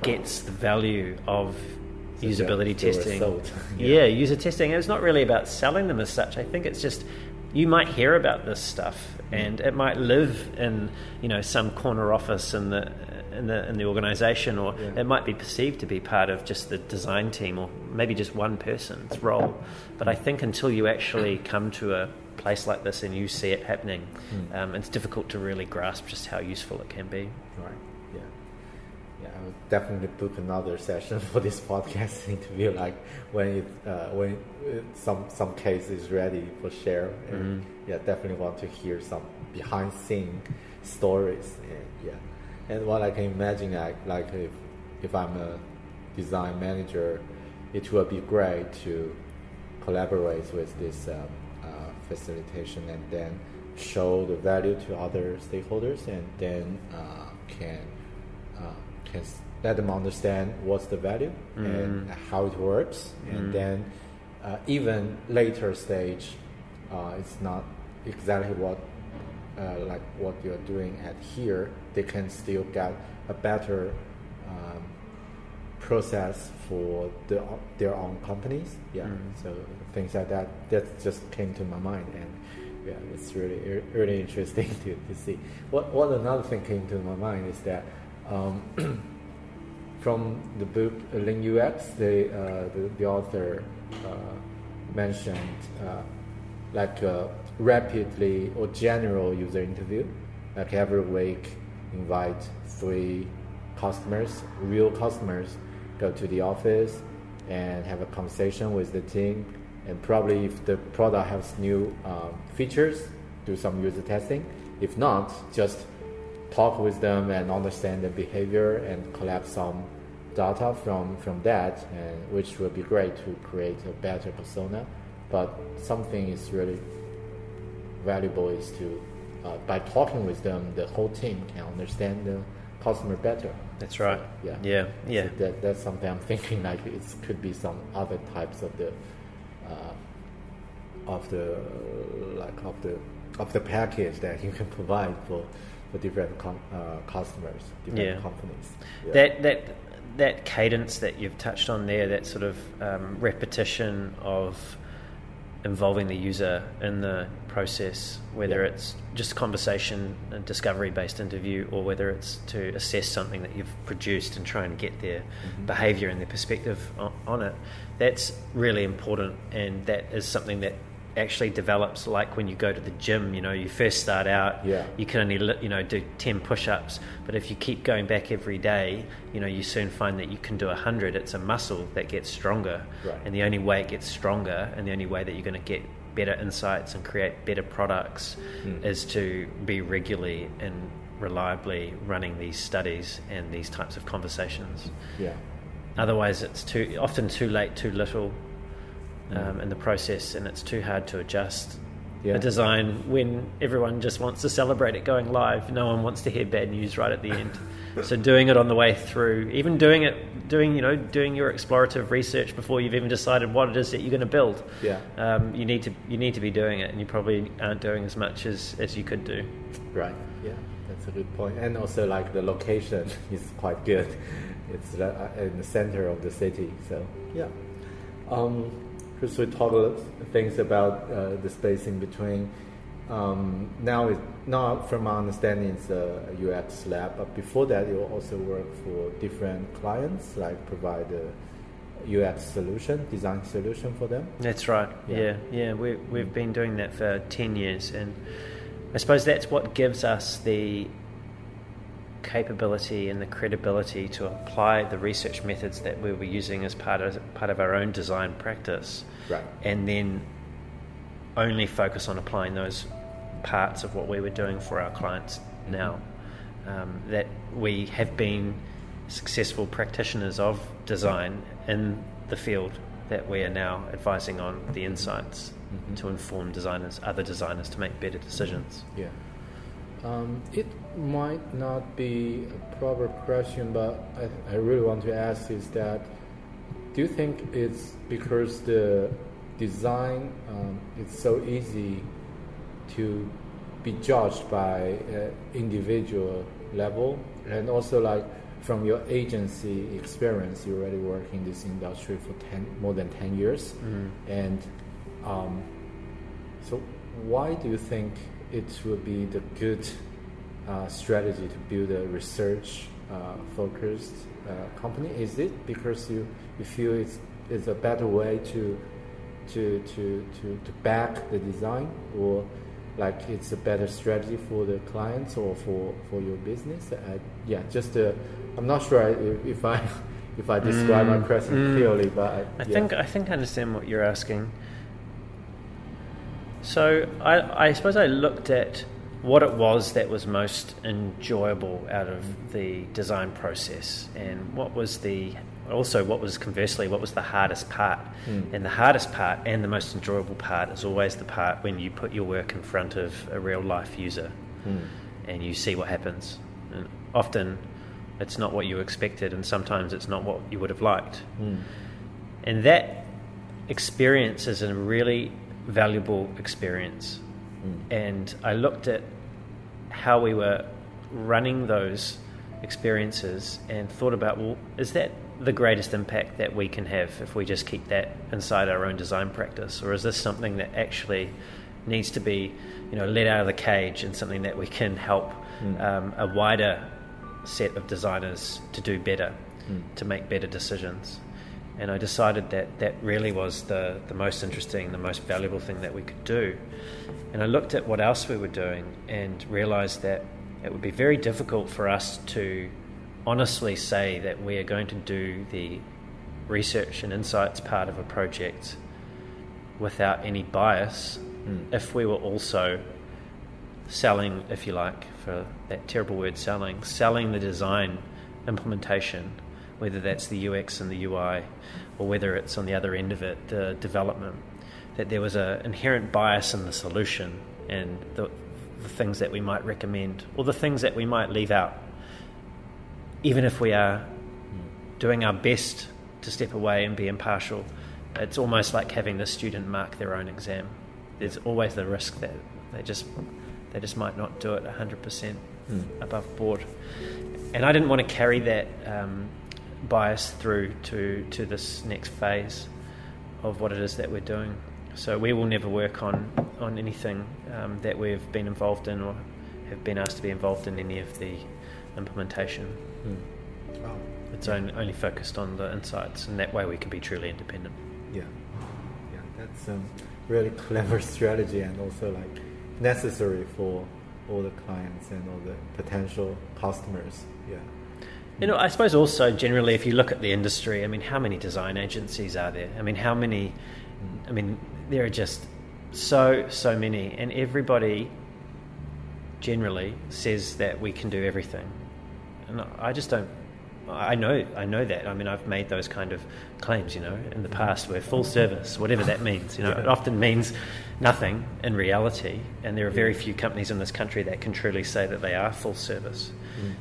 gets the value of so usability testing. <laughs> yeah. yeah, user testing. And it's not really about selling them as such. I think it's just you might hear about this stuff and it might live in you know some corner office in the in the in the organization or yeah. it might be perceived to be part of just the design team or maybe just one person's role but i think until you actually come to a place like this and you see it happening mm. um, it's difficult to really grasp just how useful it can be right yeah. I'll definitely book another session <laughs> for this podcast <laughs> interview. Like when it uh, when it, some some case is ready for share. And mm-hmm. Yeah, definitely want to hear some behind scene stories. And yeah, and what I can imagine, like like if if I'm a design manager, it will be great to collaborate with this um, uh, facilitation and then show the value to other stakeholders and then uh, can uh, can let them understand what's the value mm. and how it works, mm. and then uh, even later stage, uh, it's not exactly what uh, like what you're doing at here. They can still get a better um, process for the, their own companies. Yeah, mm. so things like that that just came to my mind and yeah, it's really really interesting <laughs> to, to see. What what another thing came to my mind is that um, <clears throat> from the book Lean UX, the, uh, the, the, author uh, mentioned uh, like a rapidly or general user interview. Like every week, invite three customers, real customers, go to the office and have a conversation with the team. And probably if the product has new um, features, do some user testing. If not, just talk with them and understand the behavior and collect some data from, from that, and which will be great to create a better persona. But something is really valuable is to, uh, by talking with them, the whole team can understand the customer better. That's right. So, yeah. Yeah. Yeah. So that, that's something I'm <laughs> thinking like it could be some other types of the, uh, of the, like of the, of the package that you can provide for for different com- uh, customers, different yeah. companies. Yeah. That that that cadence that you've touched on there, that sort of um, repetition of involving the user in the process, whether yeah. it's just a conversation, a discovery based interview, or whether it's to assess something that you've produced and try and get their mm-hmm. behavior and their perspective on, on, it, that's really important. And that is something that actually develops like when you go to the gym you know you first start out yeah. you can only you know do 10 push-ups but if you keep going back every day you know you soon find that you can do 100 it's a muscle that gets stronger right. and the only way it gets stronger and the only way that you're going to get better insights and create better products mm. is to be regularly and reliably running these studies and these types of conversations yeah otherwise it's too often too late too little um, in the process, and it's too hard to adjust yeah. a design when everyone just wants to celebrate it going live. No one wants to hear bad news right at the end. <laughs> so doing it on the way through, even doing it, doing you know, doing your explorative research before you've even decided what it is that you're going to build. Yeah, um, you need to you need to be doing it, and you probably aren't doing as much as as you could do. Right. Yeah, that's a good point. And also, like the location <laughs> is quite good. It's uh, in the center of the city, so yeah. Um, because we talk things about uh, the space in between. Um, now, it, now from my understanding, it's a UX lab, but before that, you also work for different clients, like provide a UX solution, design solution for them. That's right. Yeah, yeah. yeah. We, we've been doing that for 10 years, and I suppose that's what gives us the capability and the credibility to apply the research methods that we were using as part of part of our own design practice, right. and then only focus on applying those parts of what we were doing for our clients now. um, that we have been successful practitioners of design in the field that we are now advising on the insights Mhm. to inform designers, other designers, to make better decisions. Yeah. Um, it might not be a proper question, but I, I really want to ask is that do you think it's because the design um, is so easy to be judged by uh, individual level? And also like from your agency experience you already work in this industry for 10 more than 10 years. And um, so why do you think it would be the good uh, strategy to build a research uh, focused uh, company is it because you, you feel it's, it's a better way to to, to, to, to back the design or like it's a better strategy for the clients or for, for your business uh, yeah just uh, i'm not sure if, if i <laughs> if i describe my question mm. clearly but I, I yeah. think I think I understand what you're asking. So I, I suppose I looked at what it was that was most enjoyable out of the design process, and what was the also what was conversely what was the hardest part. Mm. And the hardest part and the most enjoyable part is always the part when you put your work in front of a real life user Mm. and you see what happens. And often it's not what you expected, and sometimes it's not what you would have liked. Mm. And that experience is a really valuable experience. Mm. And I looked at how we were running those experiences and thought about, well, is that the greatest impact that we can have if we just keep that inside our own design practice? Or is this something that actually needs to be, you know, let out of the cage and something that we can help Mm. um, a wider set of designers to do better, Mm. to make better decisions? And I decided that that really was the, the most interesting, the most valuable thing that we could do. And I looked at what else we were doing and realized that it would be very difficult for us to honestly say that we are going to do the research and insights part of a project without any bias Mm. if we were also selling, if you like, for that terrible word selling, selling the design implementation, whether that's the UX and the UI, or whether it's on the other end of it, the development, that there was an inherent bias in the solution and the, the things that we might recommend, or the things that we might leave out, even if we are doing our best to step away and be impartial. It's almost like having the student mark their own exam. There's always the risk that they just they just might not do it 100% Mm. above board. And I didn't want to carry that um, bias through to, to this next phase of what it is that we're doing. So we will never work on, on anything um, that we've been involved in or have been asked to be involved in any of the implementation. Mm. Wow. It's only, only focused on the insights, and that way we can be truly independent. Yeah, yeah, that's a really <laughs> clever strategy and also like necessary for all the clients and all the potential customers. Yeah. You know, I suppose also generally, if you look at the industry, I mean, how many design agencies are there? I mean, how many? I mean, there are just so so many, and everybody generally says that we can do everything, and I just don't. I know, I know that. I mean, I've made those kind of claims, you know, in the past. We're full service, whatever that means. You know, it often means nothing in reality, and there are very few companies in this country that can truly say that they are full service.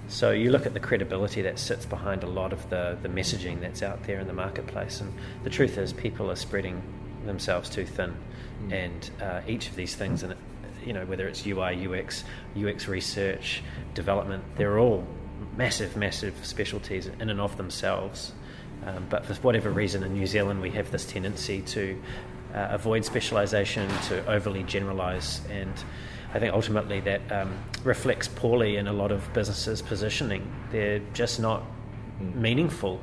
So you look at the credibility that sits behind a lot of the, the messaging that's out there in the marketplace, and the truth is, people are spreading themselves too thin, and uh, each of these things, and you know, whether it's UI, UX, UX research, development, they're all massive, massive specialties in and of themselves. Um, but for whatever reason, in New Zealand, we have this tendency to uh, avoid specialisation, to overly generalise, and I think ultimately that um, reflects poorly in a lot of businesses' positioning. They're just not Mm. meaningful.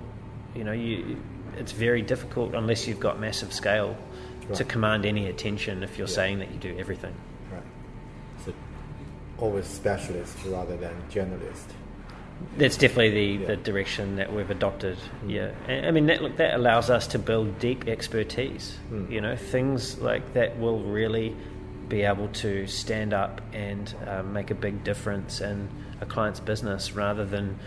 You know, you, it's very difficult unless you've got massive scale to command any attention if you're Yeah. saying that you do everything. Right. So always specialist rather than generalist. That's definitely the, Yeah. the direction that we've adopted. Yeah, and, I mean that look that allows us to build deep expertise. Mm. You know, things like that will really be able to stand up and um, make a big difference in a client's business rather than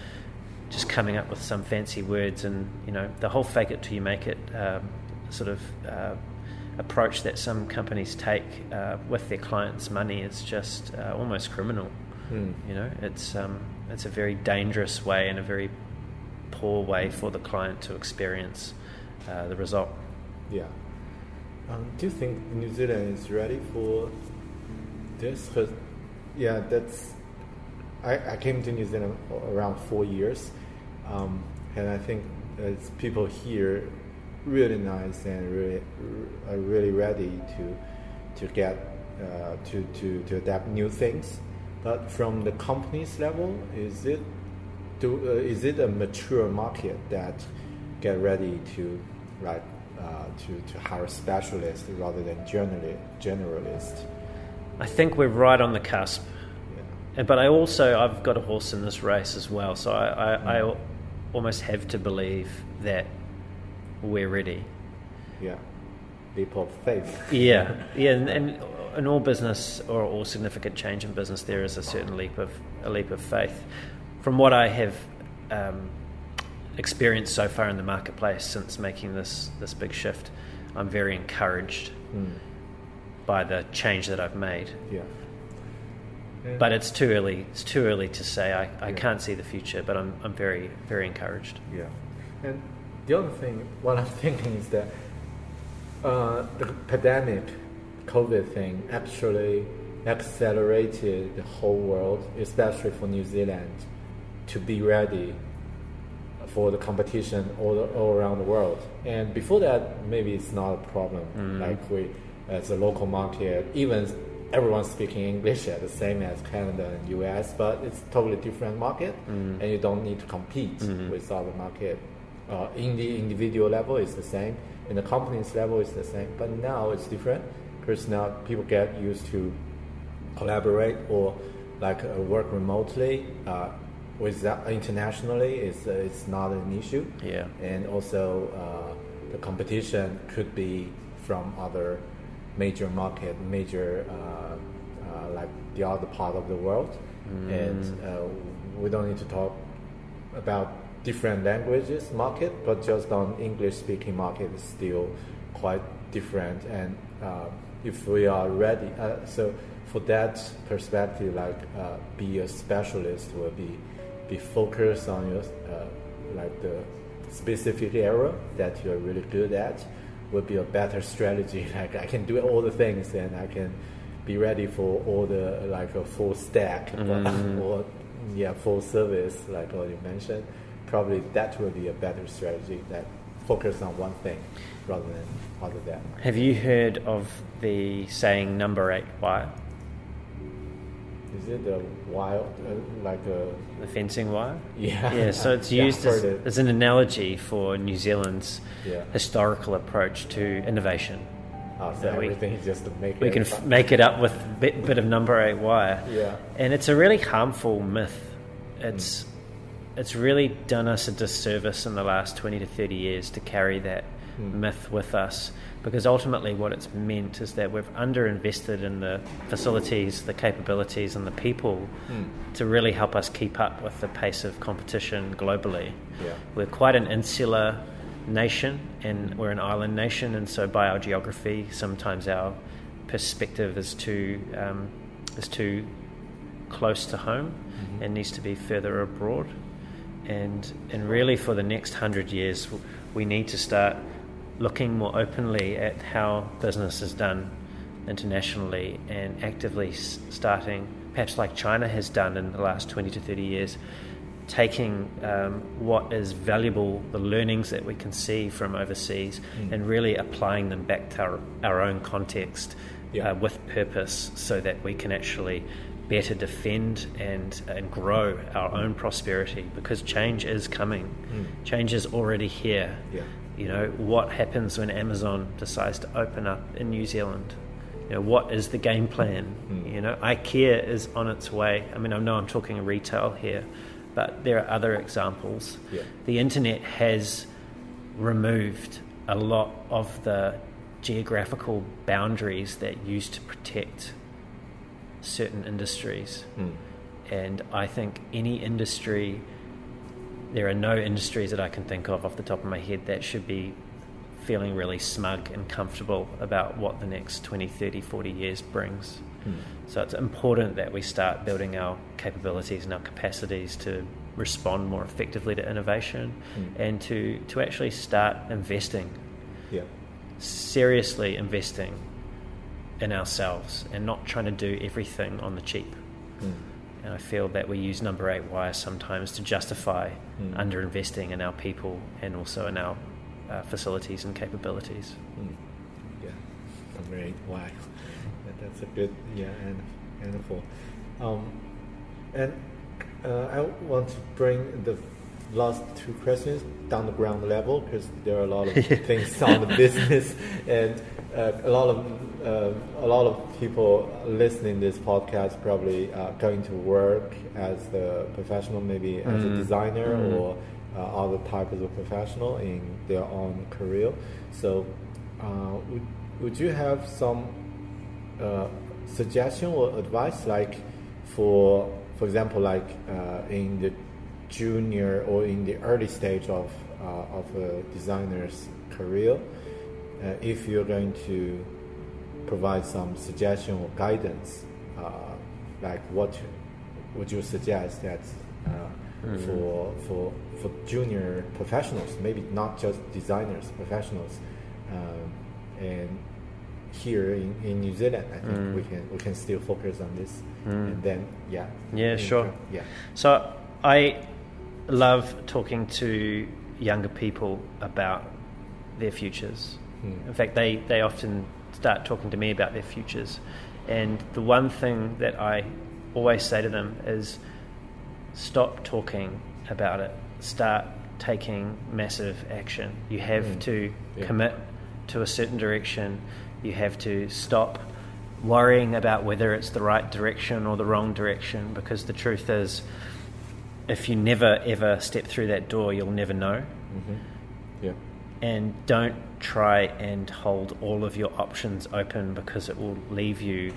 just coming up with some fancy words and you know the whole fake it till you make it um, sort of uh, approach that some companies take uh, with their clients' money is just uh, almost criminal. Mm. You know, it's um, it's a very dangerous way and a very poor way for the client to experience uh, the result. Yeah. Um, do you think New Zealand is ready for this? Cause, yeah, that's. I, I came to New Zealand around four years, um, and I think it's people here really nice and really are really ready to to get uh, to, to to adapt new things. But from the company's level, is it do uh, is it a mature market that get ready to like uh, to, to hire specialists rather than generali- generalists. I think we're right on the cusp. Yeah. But I also I've got a horse in this race as well, so I, I, mm. I almost have to believe that we're ready. Yeah, leap of faith. yeah, yeah, and, and in all business or all significant change in business, there is a certain leap of a leap of faith. From what I have um, experienced so far in the marketplace since making this this big shift, I'm very encouraged mm. by the change that I've made. Yeah. yeah. But it's too early. It's too early to say. I, I yeah. can't see the future, but I'm I'm very very encouraged. Yeah. And the other thing, what I'm <laughs> thinking is that uh, the pandemic, COVID thing, actually accelerated the whole world, especially for New Zealand, to be ready for the competition all, all around the world. And before that, maybe it's not a problem. Mm. Like we, as a local market, even everyone's speaking English at the same as Canada and US, but it's totally different market, mm. and you don't need to compete mm-hmm. with other market. Uh, in the individual level, it's the same. In the company's level, it's the same. But now it's different because now people get used to collaborate or like uh, work remotely. Uh, with that internationally is uh, it's not an issue. Yeah. And also uh, the competition could be from other major market, major uh, uh like the other part of the world, mm. and uh, we don't need to talk about different languages market, but just on English speaking market is still quite different. And uh, if we are ready, so for that perspective, like be a specialist will be be focused on your uh, like the specific area that you're really good at would be a better strategy. <laughs> Like I can do all the things and I can be ready for all the like a full stack mm-hmm. <laughs> or yeah full service like what you mentioned. Probably that would be a better strategy that focus on one thing rather than other than. Have you heard of the saying number eight wire? Is it a wild, uh, like a the fencing wire? Yeah. Yeah. So it's used yeah, as, it. as, an analogy for New Zealand's yeah. historical approach to innovation. Oh, so everything we, is just to make we can f- make it up with a bit, bit, of number eight wire. Yeah. And it's a really harmful myth. It's mm. It's really done us a disservice in the last twenty to thirty years to carry that mm. myth with us because ultimately what it's meant is that we've underinvested in the facilities, the capabilities, and the people mm. to really help us keep up with the pace of competition globally. Yeah. We're quite an insular nation and we're an island nation, and so by our geography, sometimes our perspective is too um, is too close to home mm-hmm. and needs to be further abroad. And and really, for the next hundred years, we need to start looking more openly at how business is done internationally and actively starting, perhaps like China has done in the last 20 to 30 years, taking um, what is valuable, the learnings that we can see from overseas, mm. and really applying them back to our, our own context yeah. uh, with purpose so that we can actually better defend and, and grow our own prosperity because change is coming. Mm. Change is already here. Yeah. You know, what happens when Amazon decides to open up in New Zealand? You know, what is the game plan? Mm. You know, IKEA is on its way. I mean, I know I'm talking retail here, but there are other examples. Yeah. The internet has removed a lot of the geographical boundaries that used to protect certain industries. Mm. And I think any industry, there are no industries that I can think of off the top of my head that should be feeling really smug and comfortable about what the next 20, 30, 40 years brings. Mm. So it's important that we start building our capabilities and our capacities to respond more effectively to innovation Mm. and to, to actually start investing, Yeah. seriously investing in ourselves and not trying to do everything on the cheap. Mm. And I feel that we use number eight wire sometimes to justify Mm. underinvesting in our people and also in our uh, facilities and capabilities. Mm. Yeah. Great. Wow. Yeah, that's a good yeah and handful. Um, and uh, I want to bring the last two questions down the ground level because there are a lot of <laughs> things on the business and uh, a lot of uh, a lot of people listening this podcast probably uh, going to work as a professional, maybe as a Mm. designer Mm. or uh, other types of professional in their own career. So, uh, would, would you have some uh, suggestion or advice, like for for example, like uh, in the junior or in the early stage of uh, of a designer's career, uh, if you're going to provide some suggestion or guidance, uh, like what would you suggest that uh, Mhm. for for for junior professionals, maybe not just designers, professionals, um, and here in, in New Zealand, I think Mm. we can we can still focus on this, Mm. and then yeah, Yeah, sure. yeah, So I love talking to younger people about their futures. Hmm. In fact, they, they often start talking to me about their futures. And the one thing that I always say to them is stop talking about it, start taking massive action. You have Mm. to Yeah. commit to a certain direction, you have to stop worrying about whether it's the right direction or the wrong direction because the truth is if you never ever step through that door you'll never know hmm yeah, and don't try and hold all of your options open because it will leave you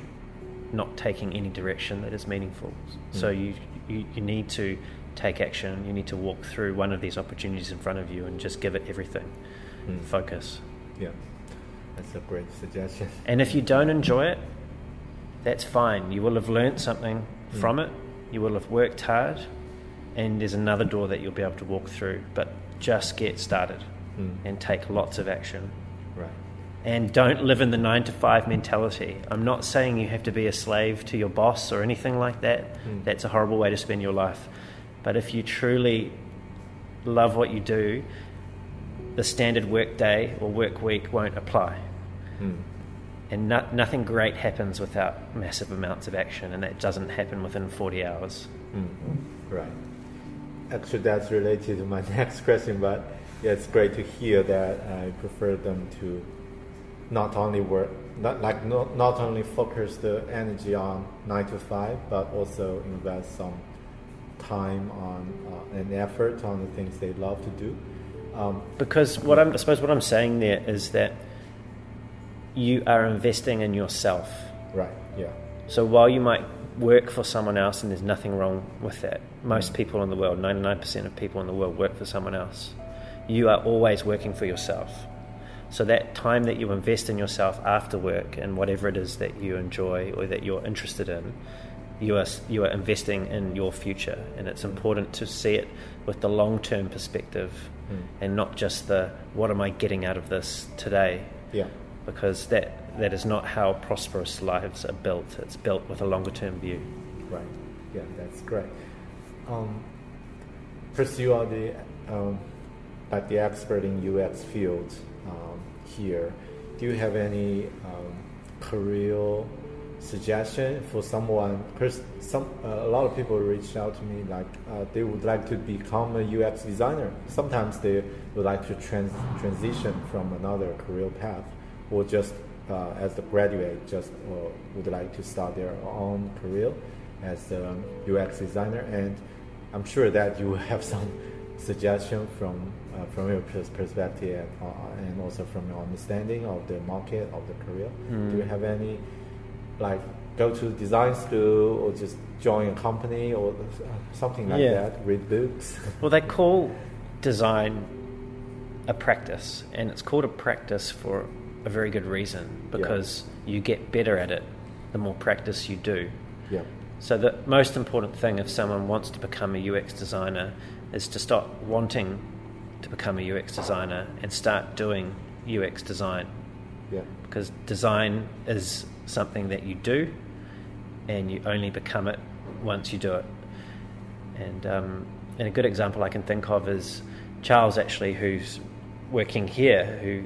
not taking any direction that is meaningful so Mm. you, you you need to take action you need to walk through one of these opportunities in front of you and just give it everything Mm. focus yeah. That's a great suggestion. <laughs> And if you don't enjoy it, that's fine. You will have learnt something Mm. from it. You will have worked hard, and there's another door that you'll be able to walk through. But just get started Mm. and take lots of action. Right. And don't live in the nine to five mentality. I'm not saying you have to be a slave to your boss or anything like that. Mm. That's a horrible way to spend your life. But if you truly love what you do, the standard work day or work week won't apply Mm. and no, nothing great happens without massive amounts of action, and that doesn't happen within 40 hours. Mm. Right. Actually, that's related to my <laughs> next question, but yeah, it's great to hear that I prefer them to not only work, not like not, not only focus the energy on nine to five, but also invest some time on uh, and effort on the things they love to do. Um, Because what I'm, I suppose what I'm saying there is that you are investing in yourself. right. Yeah. So while you might work for someone else, and there's nothing wrong with that, most people in the world, 99% of people in the world, work for someone else. You are always working for yourself. So that time that you invest in yourself after work and whatever it is that you enjoy or that you're interested in, you are you are investing in your future, and it's important to see it with the long term perspective, Mm. and not just the what am I getting out of this today, Yeah. Because that that is not how prosperous lives are built. It's built with a longer term view. Right. Yeah, that's great. Um, you are the um, like the expert in UX field um, here. Do you have any um, career suggestion for someone? Because some uh, a lot of people reach out to me like uh, they would like to become a UX designer. Sometimes they would like to trans- transition from another career path, or just uh, as the graduate, just uh, would like to start their own career as a UX designer. And I'm sure that you <laughs> have some suggestion from uh, from your pers- perspective uh, and also from your understanding of the market of the career? Mm. Do you have any like go to design school or just join a company or something like Yeah. that? Read books. <laughs> Well, they call design a practice, and it's called a practice for a very good reason because you get better at it the more practice you do. yeah. So, the most important thing if someone wants to become a UX designer is to stop wanting to become a UX designer and start doing UX design Yeah. because design is something that you do and you only become it once you do it. And, um, and a good example I can think of is Charles, actually, who's working here, who,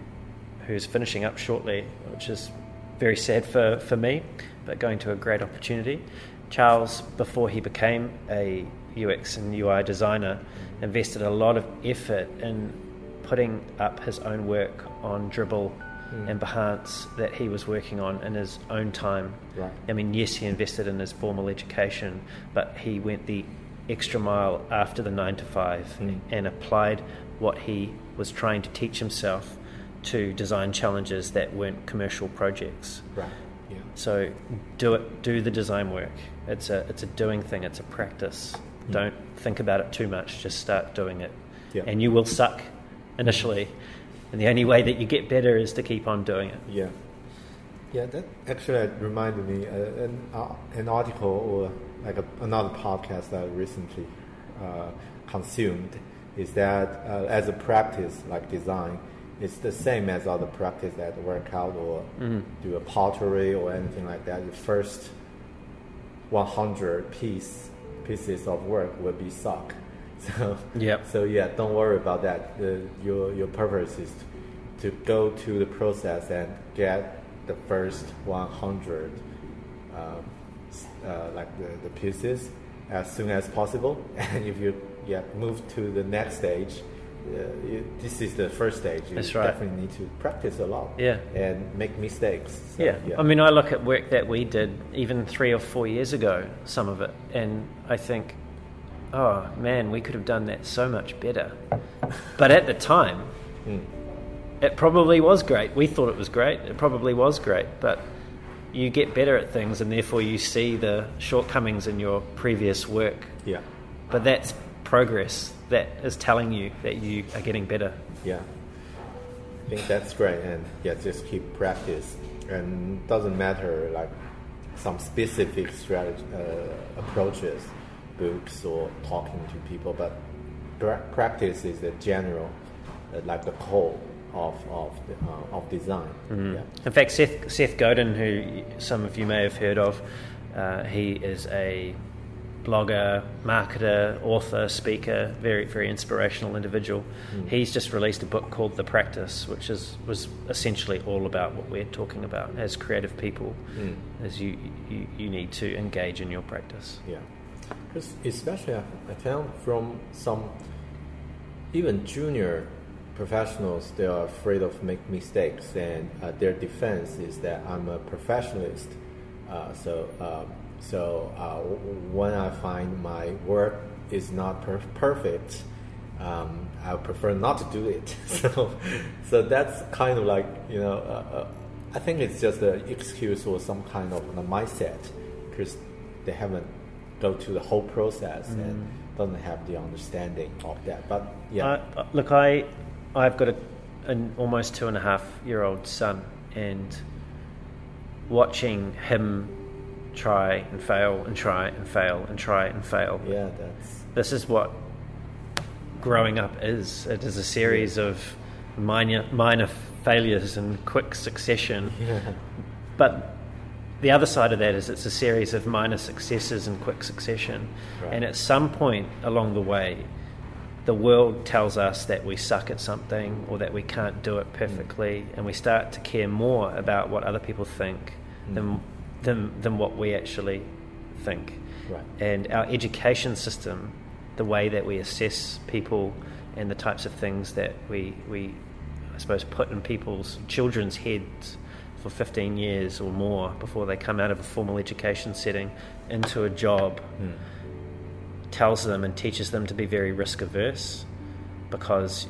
who's finishing up shortly, which is very sad for, for me, but going to a great opportunity. Charles, before he became a UX and UI designer, invested a lot of effort in putting up his own work on Dribbble and Behance that he was working on in his own time. Right. I mean, yes, he invested in his formal education, but he went the extra mile after the nine to five Mm. and applied what he was trying to teach himself to design challenges that weren't commercial projects. Right. Yeah. So do it. Do the design work. It's a it's a doing thing. It's a practice. Mm. Don't think about it too much. Just start doing it, Yeah. and you will suck initially. And the only way that you get better is to keep on doing it. Yeah, yeah. That actually reminded me uh, an uh, an article or like a, another podcast that I recently uh, consumed is that uh, as a practice like design, it's the same as other practice that workout or do a pottery or anything like that. The first 100 piece pieces of work will be suck. <laughs> So yeah, so yeah, don't worry about that. The, your your purpose is to go to the process and get the first 100 um, s- uh, like the, the pieces as soon as possible. <laughs> And if you yeah move to the next stage, uh, you, this is the first stage. You That's right. definitely need to practice a lot. Yeah. and make mistakes. So, Yeah. I mean, I look at work that we did even three or four years ago, some of it, and I think, oh man, we could have done that so much better. But at the time, Mm. it probably was great. We thought it was great. It probably was great, but you get better at things, and therefore you see the shortcomings in your previous work. yeah, But that's progress. That is telling you that you are getting better. yeah. I think that's great, and yeah, just keep practice. And doesn't matter like some specific strategy uh, approaches, books or talking to people, but practice is the general, uh, like the core of of the, uh, of design. Yeah. In fact, Seth, Seth Godin, who some of you may have heard of, uh, he is a blogger, marketer, author, speaker, very very inspirational individual. He's just released a book called The Practice, which is was essentially all about what we're talking about as creative people, Mm. as you, you you need to engage in your practice. Yeah, because especially I, I found from some even junior professionals, they are afraid of make mistakes, and uh, their defense is that I'm a professionalist. Uh, so um, so uh, when I find my work is not per- perfect. Um, I prefer not to do it. <laughs> so, so that's kind of like you know. Uh, uh, I think it's just an excuse or some kind of a mindset because they haven't go to the whole process and doesn't have the understanding of that. But yeah, I, look, I I've got a, an almost two and a half year old son, and watching him try and fail and try and fail and try and fail. yeah, that's This is what growing up is. It is a series of minor minor failures in quick succession. <laughs> yeah, But the other side of that is it's a series of minor successes in quick succession. Right. And at some point along the way, the world tells us that we suck at something or that we can't do it mm. perfectly, and we start to care more about what other people think than, mm. Than, than what we actually think. right. And our education system, the way that we assess people and the types of things that we, we I suppose, put in people's children's heads for 15 years or more before they come out of a formal education setting into a job Mm. tells them and teaches them to be very risk averse. because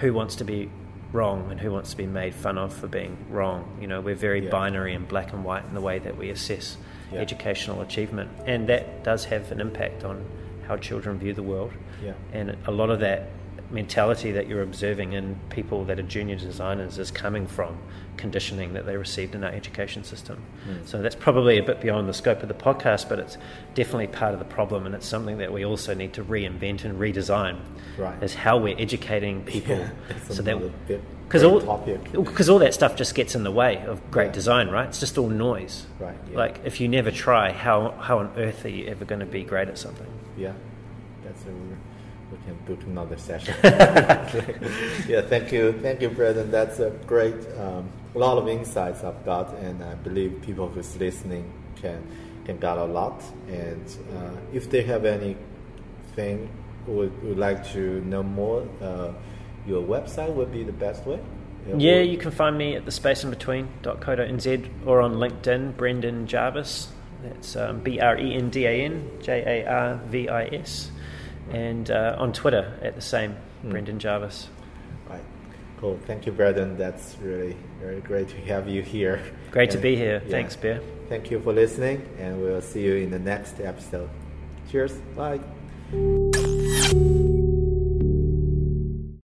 who wants to be wrong and who wants to be made fun of for being wrong? You know, we're very Yeah. binary and black and white in the way that we assess Yeah. educational achievement, and that does have an impact on how children view the world. Yeah. And a lot of that mentality that you're observing in people that are junior designers is coming from conditioning that they received in our education system. Hmm. So that's probably a bit beyond the scope of the podcast, but it's definitely part of the problem, and it's something that we also need to reinvent and redesign. Right. Is how we're educating <laughs> people, Yeah, that's so that because all because all that stuff just gets in the way of great Yeah. design, right? It's just all noise. Right, yeah. Like if you never try, how how on earth are you ever going to be great at something? Yeah, that's a, can book another session. <laughs> yeah, thank you, thank you, Brendan. That's a great, um, lot of insights I've got, and I believe people who's listening can can get a lot. And uh, if they have anything would would like to know more, uh, your website would be the best way. Yeah, you can find me at the space in between.co.nz or on LinkedIn, Brendan Jarvis. That's um, B R E N D A N J A R V I S. And uh, on Twitter at the same, Hmm. Brendan Jarvis. Right. Cool. Thank you, Brendan. That's really, really great to have you here. Great to be here. yeah. Thanks, Bear. Thank you for listening, and we'll see you in the next episode. Cheers. Bye.